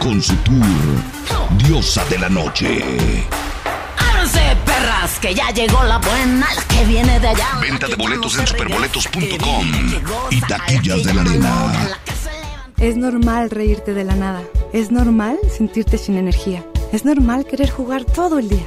con su tour Diosa de la Noche. ¡Ábranse, perras! Que ya llegó la buena, la que viene de allá. Venta de boletos en superboletos.com y taquillas de la arena. Es normal reírte de la nada. Es normal sentirte sin energía. Es normal querer jugar todo el día.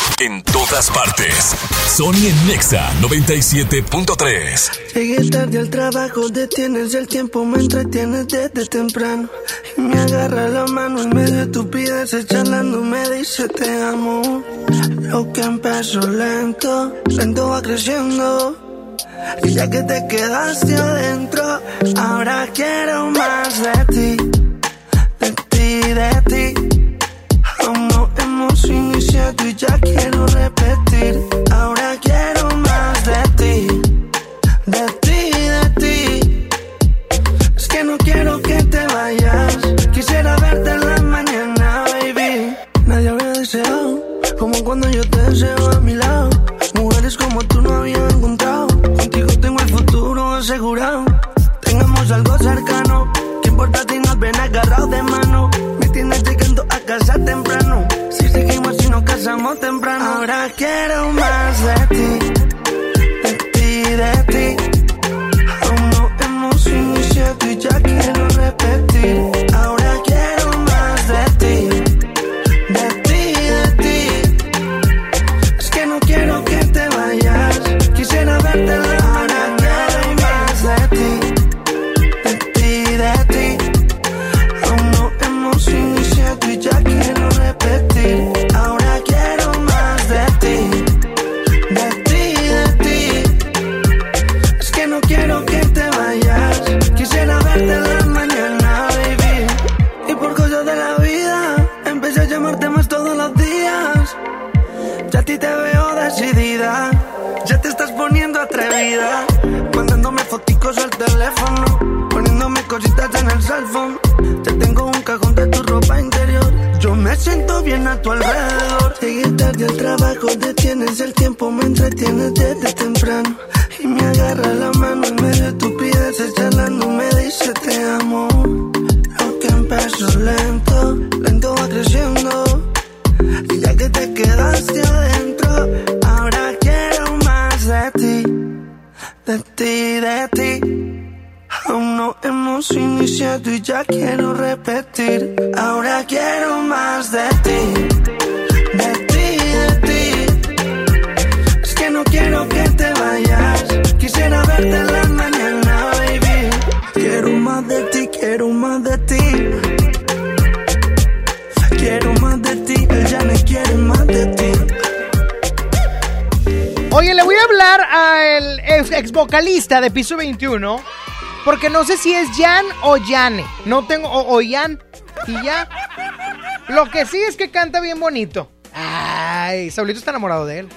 En todas partes. Sony en Nexa 97.3. Llegué tarde al trabajo, detienes el tiempo, me entretienes desde temprano. Y me agarra la mano en medio de estupideces, charlando, me dice te amo. Lo que empezó lento, lento va creciendo. Y ya que te quedaste adentro, ahora quiero más de ti, de ti, de ti. Aún no hemos iniciado y ya quiero repetir. Ahora quiero más de ti, de ti, de ti. Es que no quiero que te vayas. Quisiera verte en la mañana, baby. Nadie había deseado como cuando yo te deseo a mi lado. Mujeres como tú no había encontrado. Contigo tengo el futuro asegurado. Tengamos algo cercano. ¿Qué importa si nos ven agarrados de mano? Me tienes llegando a casa temprano. Si seguimos y nos casamos temprano. Ahora quiero más de ti. De ti, de ti. Aún hemos iniciado y ya quiero repetir. Ya te estás poniendo atrevida. Mandándome foticos al teléfono. Poniéndome cositas en el cell phone. Ya tengo un cajón de tu ropa interior. Yo me siento bien a tu alrededor. Llegué tarde al trabajo, detienes el tiempo, me entretienes desde temprano. Y me agarra la mano en medio de estupideces, charlando, vocalista de Piso 21. Porque no sé si es Jan o Yane. No tengo. O, o Jan. Y ya. Lo que sí es que canta bien bonito. Ay, Saulito está enamorado de él.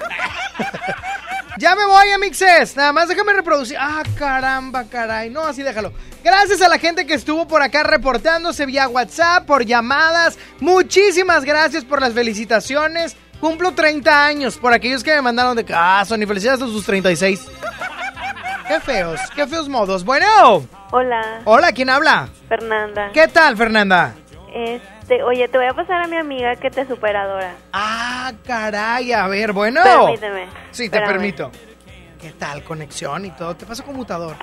ya me voy, amixes. Nada más déjame reproducir. Ah, caramba, caray. No, así déjalo. Gracias a la gente que estuvo por acá reportándose vía WhatsApp, por llamadas. Muchísimas gracias por las felicitaciones. Cumplo 30 años por aquellos que me mandaron de casa. Ni felicidades a sus 36. Qué feos, qué feos modos. Bueno. Hola. Hola, ¿quién habla? Fernanda. ¿Qué tal, Fernanda? Este, oye, te voy a pasar a mi amiga que te superadora. Ah, caray, a ver, bueno. Permíteme. Sí, te Espérame. permito. ¿Qué tal? Conexión y todo. ¿Qué pasa conmutador?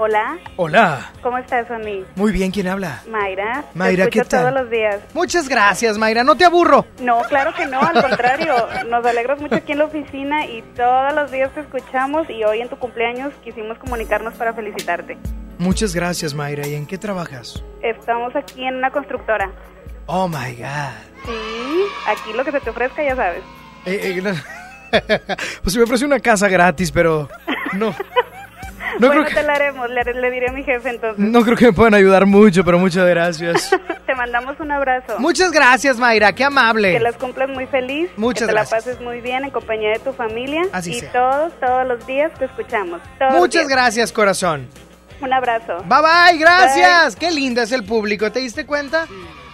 Hola. Hola. ¿Cómo estás, Sony? Muy bien, ¿quién habla? Mayra. te Mayra, ¿qué escucho tal? todos los días. Muchas gracias, Mayra. No te aburro. No, claro que no, al contrario. Nos alegras mucho aquí en la oficina y todos los días te escuchamos y hoy en tu cumpleaños quisimos comunicarnos para felicitarte. Muchas gracias, Mayra. ¿Y en qué trabajas? Estamos aquí en una constructora. Oh my God. Sí, aquí lo que se te ofrezca ya sabes. Eh, eh, no. pues me ofrece una casa gratis, pero no. No bueno, creo que- te la haremos, le, le diré a mi jefe entonces. No creo que me puedan ayudar mucho, pero muchas gracias. Te mandamos un abrazo. Muchas gracias, Mayra. Qué amable. Que las cumplas muy feliz. Muchas que te gracias. la pases muy bien en compañía de tu familia. Así y sea. todos, todos los días te escuchamos. Todos los Muchas días. gracias, corazón. Un abrazo. Bye bye, gracias. Qué linda es el público, ¿te diste cuenta?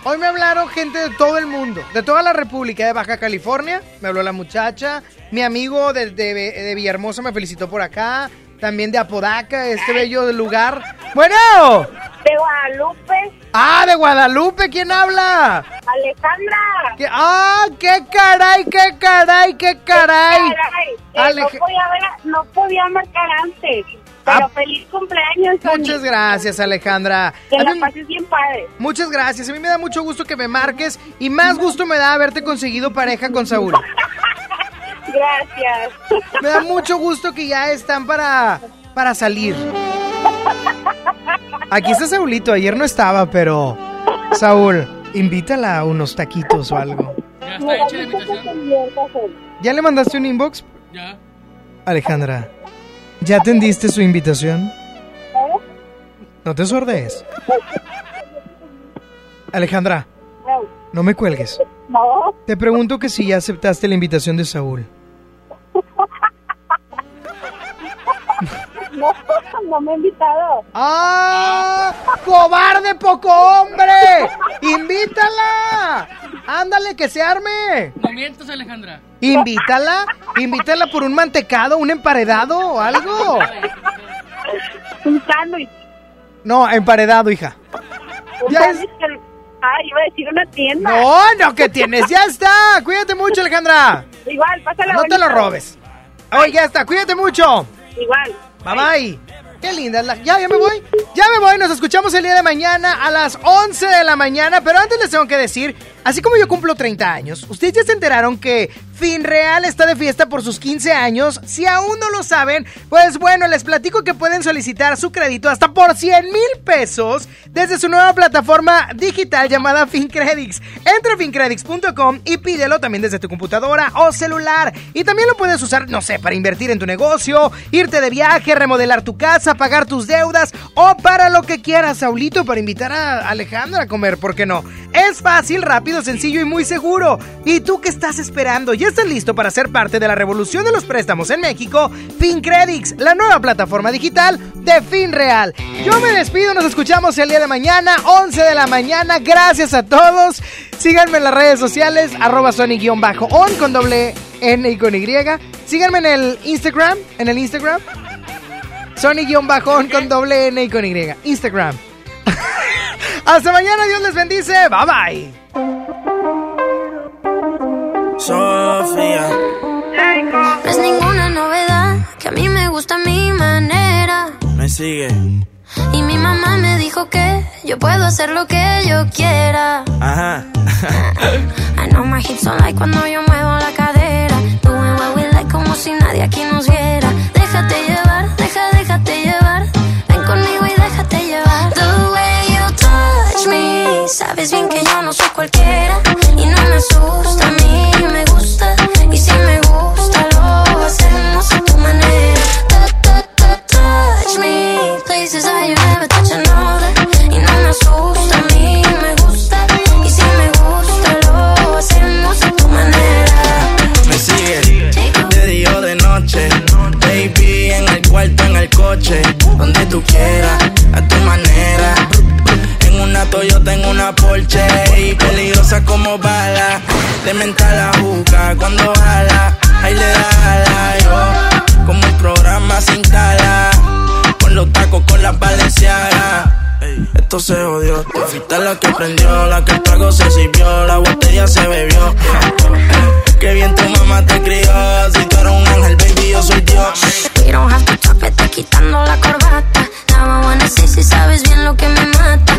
Hoy me hablaron gente de todo el mundo, de toda la República de Baja California. Me habló la muchacha. Mi amigo de, de, de Villahermosa me felicitó por acá. También de Apodaca, este bello lugar. Bueno. De Guadalupe, Ah, de Guadalupe, ¿quién habla? Alejandra. ¿Qué- Ah, qué caray, qué caray, qué caray. Caray, eh, Alej- no, podía ver- no podía marcar antes. Pero Ah. feliz cumpleaños, Sony. Muchas gracias, Alejandra. Que la pases bien padre. Muchas gracias. A mí me da mucho gusto que me marques y más gusto me da haberte conseguido pareja con Saúl. Gracias. Me da mucho gusto que ya están para, para salir. Aquí está Saulito, ayer no estaba, pero... Saúl, invítala a unos taquitos o algo. Ya está hecha la invitación. ¿Ya le mandaste un inbox? Ya. Alejandra, ¿ya atendiste su invitación? No te sordees. Alejandra, no me cuelgues. No. Te pregunto que si ya aceptaste la invitación de Saúl. No, no me he invitado. ¡Ah! ¡Cobarde poco hombre! ¡Invítala! ¡Ándale, que se arme! No mientas, Alejandra. Invítala, invítala por un mantecado, un emparedado o algo. Un sándwich. No, emparedado, hija. Un Ya es- que- Ah, iba a decir una tienda. No, no, que tienes, ya está. Cuídate mucho, Alejandra. Igual, pásala No te lo robes. Oye, ya está, cuídate mucho. Igual. Bye bye. Qué linda es la... Ya, ya me voy. Ya me voy. Nos escuchamos el día de mañana a las 11 de la mañana. Pero antes les tengo que decir, así como yo cumplo 30 años, ustedes ya se enteraron que Finreal está de fiesta por sus 15 años. Si aún no lo saben, pues bueno, les platico que pueden solicitar su crédito hasta por 100 mil pesos desde su nueva plataforma digital llamada FinCredits. Entra a fincredits.com y pídelo también desde tu computadora o celular. Y también lo puedes usar, no sé, para invertir en tu negocio, irte de viaje, remodelar tu casa, pagar tus deudas o para lo que quieras, Saulito, para invitar a Alejandra a comer, ¿por qué no? Es fácil, rápido, sencillo y muy seguro. ¿Y tú qué estás esperando? ¿Ya estás listo para ser parte de la revolución de los préstamos en México? FinCredits, la nueva plataforma digital de FinReal. Yo me despido, nos escuchamos el día de mañana, 11 de la mañana. Gracias a todos. Síganme en las redes sociales, arroba Sony-on con doble N y con Y. Síganme en el Instagram, en el Instagram. Sony-on con doble N y con Y. Instagram. Hasta mañana, Dios les bendice. Bye bye. Sofía. No es ninguna novedad que a mí me gusta mi manera. Me sigue. Y mi mamá me dijo que yo puedo hacer lo que yo quiera. Ajá. I know my hips son like cuando yo muevo la cadera. Doing what we like como si nadie aquí nos viera. Sabes bien que yo no soy cualquiera. Y no me asusta, a mí me gusta. Y si me gusta, lo hacemos a tu manera. Touch me. Places that you never touch another. Y no me asusta, a mí me gusta. Y si me gusta, lo hacemos a tu manera. Me sigue. De día o de noche. Baby, en el cuarto, en el coche. Donde tú quieras, a tu manera. Una Toyota, en una Porsche. Y peligrosa como bala. De mental la juca cuando jala. Ahí le da ala, yo. Como un programa sin cala. Con los tacos, con las valencianas. Esto se odió. Tú fuiste la que prendió, la que el trago se sirvió, la botella se bebió. Qué bien tu mamá te crió. Si tú eres un ángel, baby, yo soy Dios. We don't have to vete quitando la corbata. Now I wanna see si sabes bien lo que me mata.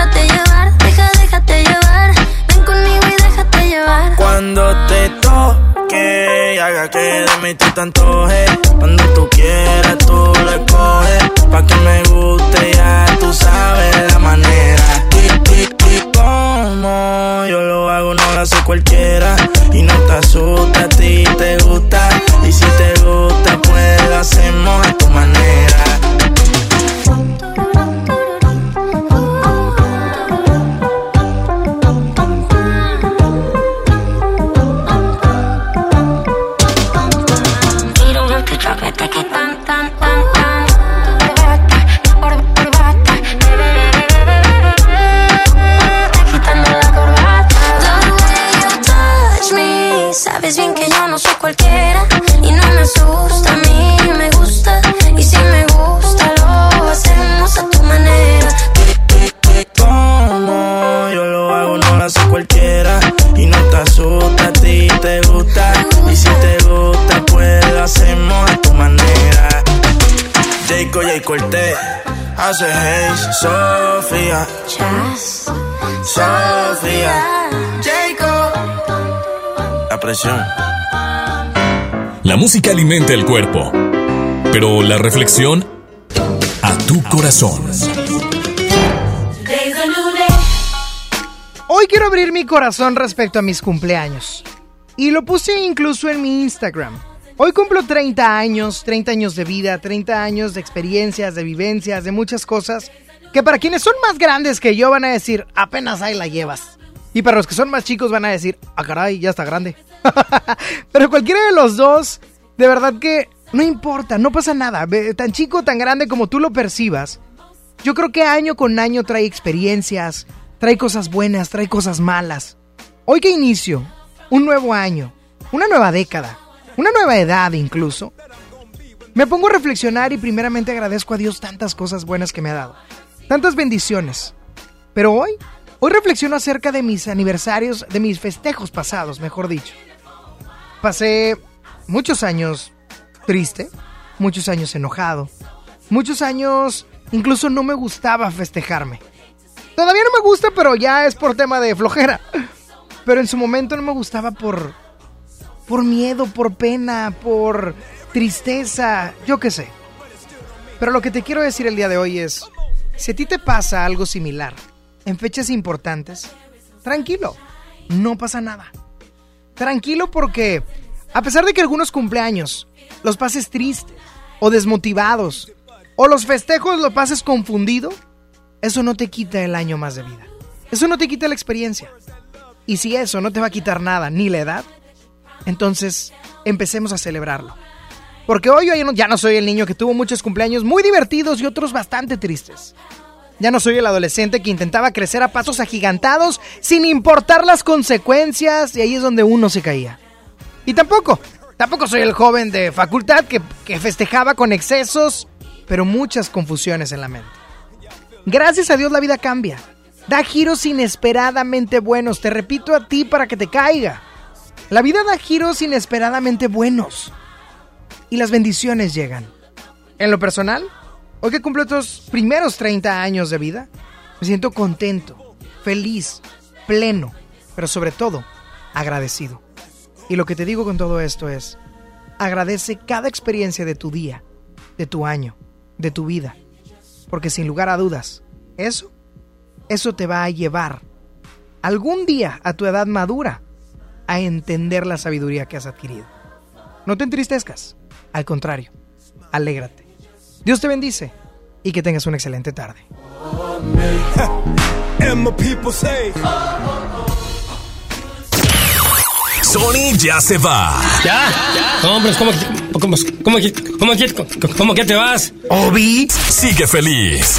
Déjate llevar, deja, déjate llevar. Ven conmigo y déjate llevar. Cuando te toque, haga que de mí tú te antojes. Cuando tú quieras, tú le coges. Pa' que me guste, ya tú sabes la manera. Y, y, y como yo lo hago, no lo hace cualquiera. Y no te asusta, a ti te gusta. Y si te gusta, pues lo hacemos a tu manera. Cortés, hace Hayes, Sofía. Sofía. Jacob. La presión. La música alimenta el cuerpo, pero la reflexión a tu corazón. Hoy quiero abrir mi corazón respecto a mis cumpleaños. Y lo puse incluso en mi Instagram. Hoy cumplo 30 años, 30 años de vida, 30 años de experiencias, de vivencias, de muchas cosas que para quienes son más grandes que yo van a decir, apenas ahí la llevas. Y para los que son más chicos van a decir, ah caray, ya está grande. Pero cualquiera de los dos, de verdad que no importa, no pasa nada. Tan chico, tan grande como tú lo percibas. Yo creo que año con año trae experiencias, trae cosas buenas, trae cosas malas. Hoy que inicio, un nuevo año, una nueva década, una nueva edad incluso, me pongo a reflexionar y primeramente agradezco a Dios tantas cosas buenas que me ha dado, tantas bendiciones. Pero hoy, hoy reflexiono acerca de mis aniversarios, de mis festejos pasados, mejor dicho. Pasé muchos años triste, muchos años enojado, muchos años incluso no me gustaba festejarme. Todavía no me gusta, pero ya es por tema de flojera. Pero en su momento no me gustaba por por miedo, por pena, por tristeza, yo qué sé. Pero lo que te quiero decir el día de hoy es, si a ti te pasa algo similar en fechas importantes, tranquilo, no pasa nada. Tranquilo porque, a pesar de que algunos cumpleaños los pases tristes o desmotivados, o los festejos los pases confundido, eso no te quita el año más de vida. Eso no te quita la experiencia. Y si eso no te va a quitar nada, ni la edad, entonces empecemos a celebrarlo. Porque hoy ya no soy el niño que tuvo muchos cumpleaños muy divertidos y otros bastante tristes. Ya no soy el adolescente que intentaba crecer a pasos agigantados sin importar las consecuencias y ahí es donde uno se caía. Y tampoco, tampoco soy el joven de facultad que, que festejaba con excesos, pero muchas confusiones en la mente. Gracias a Dios la vida cambia. Da giros inesperadamente buenos. Te repito a ti para que te caiga. La vida da giros inesperadamente buenos. Y las bendiciones llegan. En lo personal, hoy que cumplo estos primeros 30 años de vida, me siento contento, feliz, pleno, pero sobre todo agradecido. Y lo que te digo con todo esto es, agradece cada experiencia de tu día, de tu año, de tu vida. Porque sin lugar a dudas, eso, eso te va a llevar algún día a tu edad madura a entender la sabiduría que has adquirido. No te entristezcas, al contrario, alégrate. Dios te bendice y que tengas una excelente tarde. Sony ya se va. ¿Ya? Hombre, ¿cómo, cómo, cómo, cómo, cómo que te vas? Obi sigue feliz.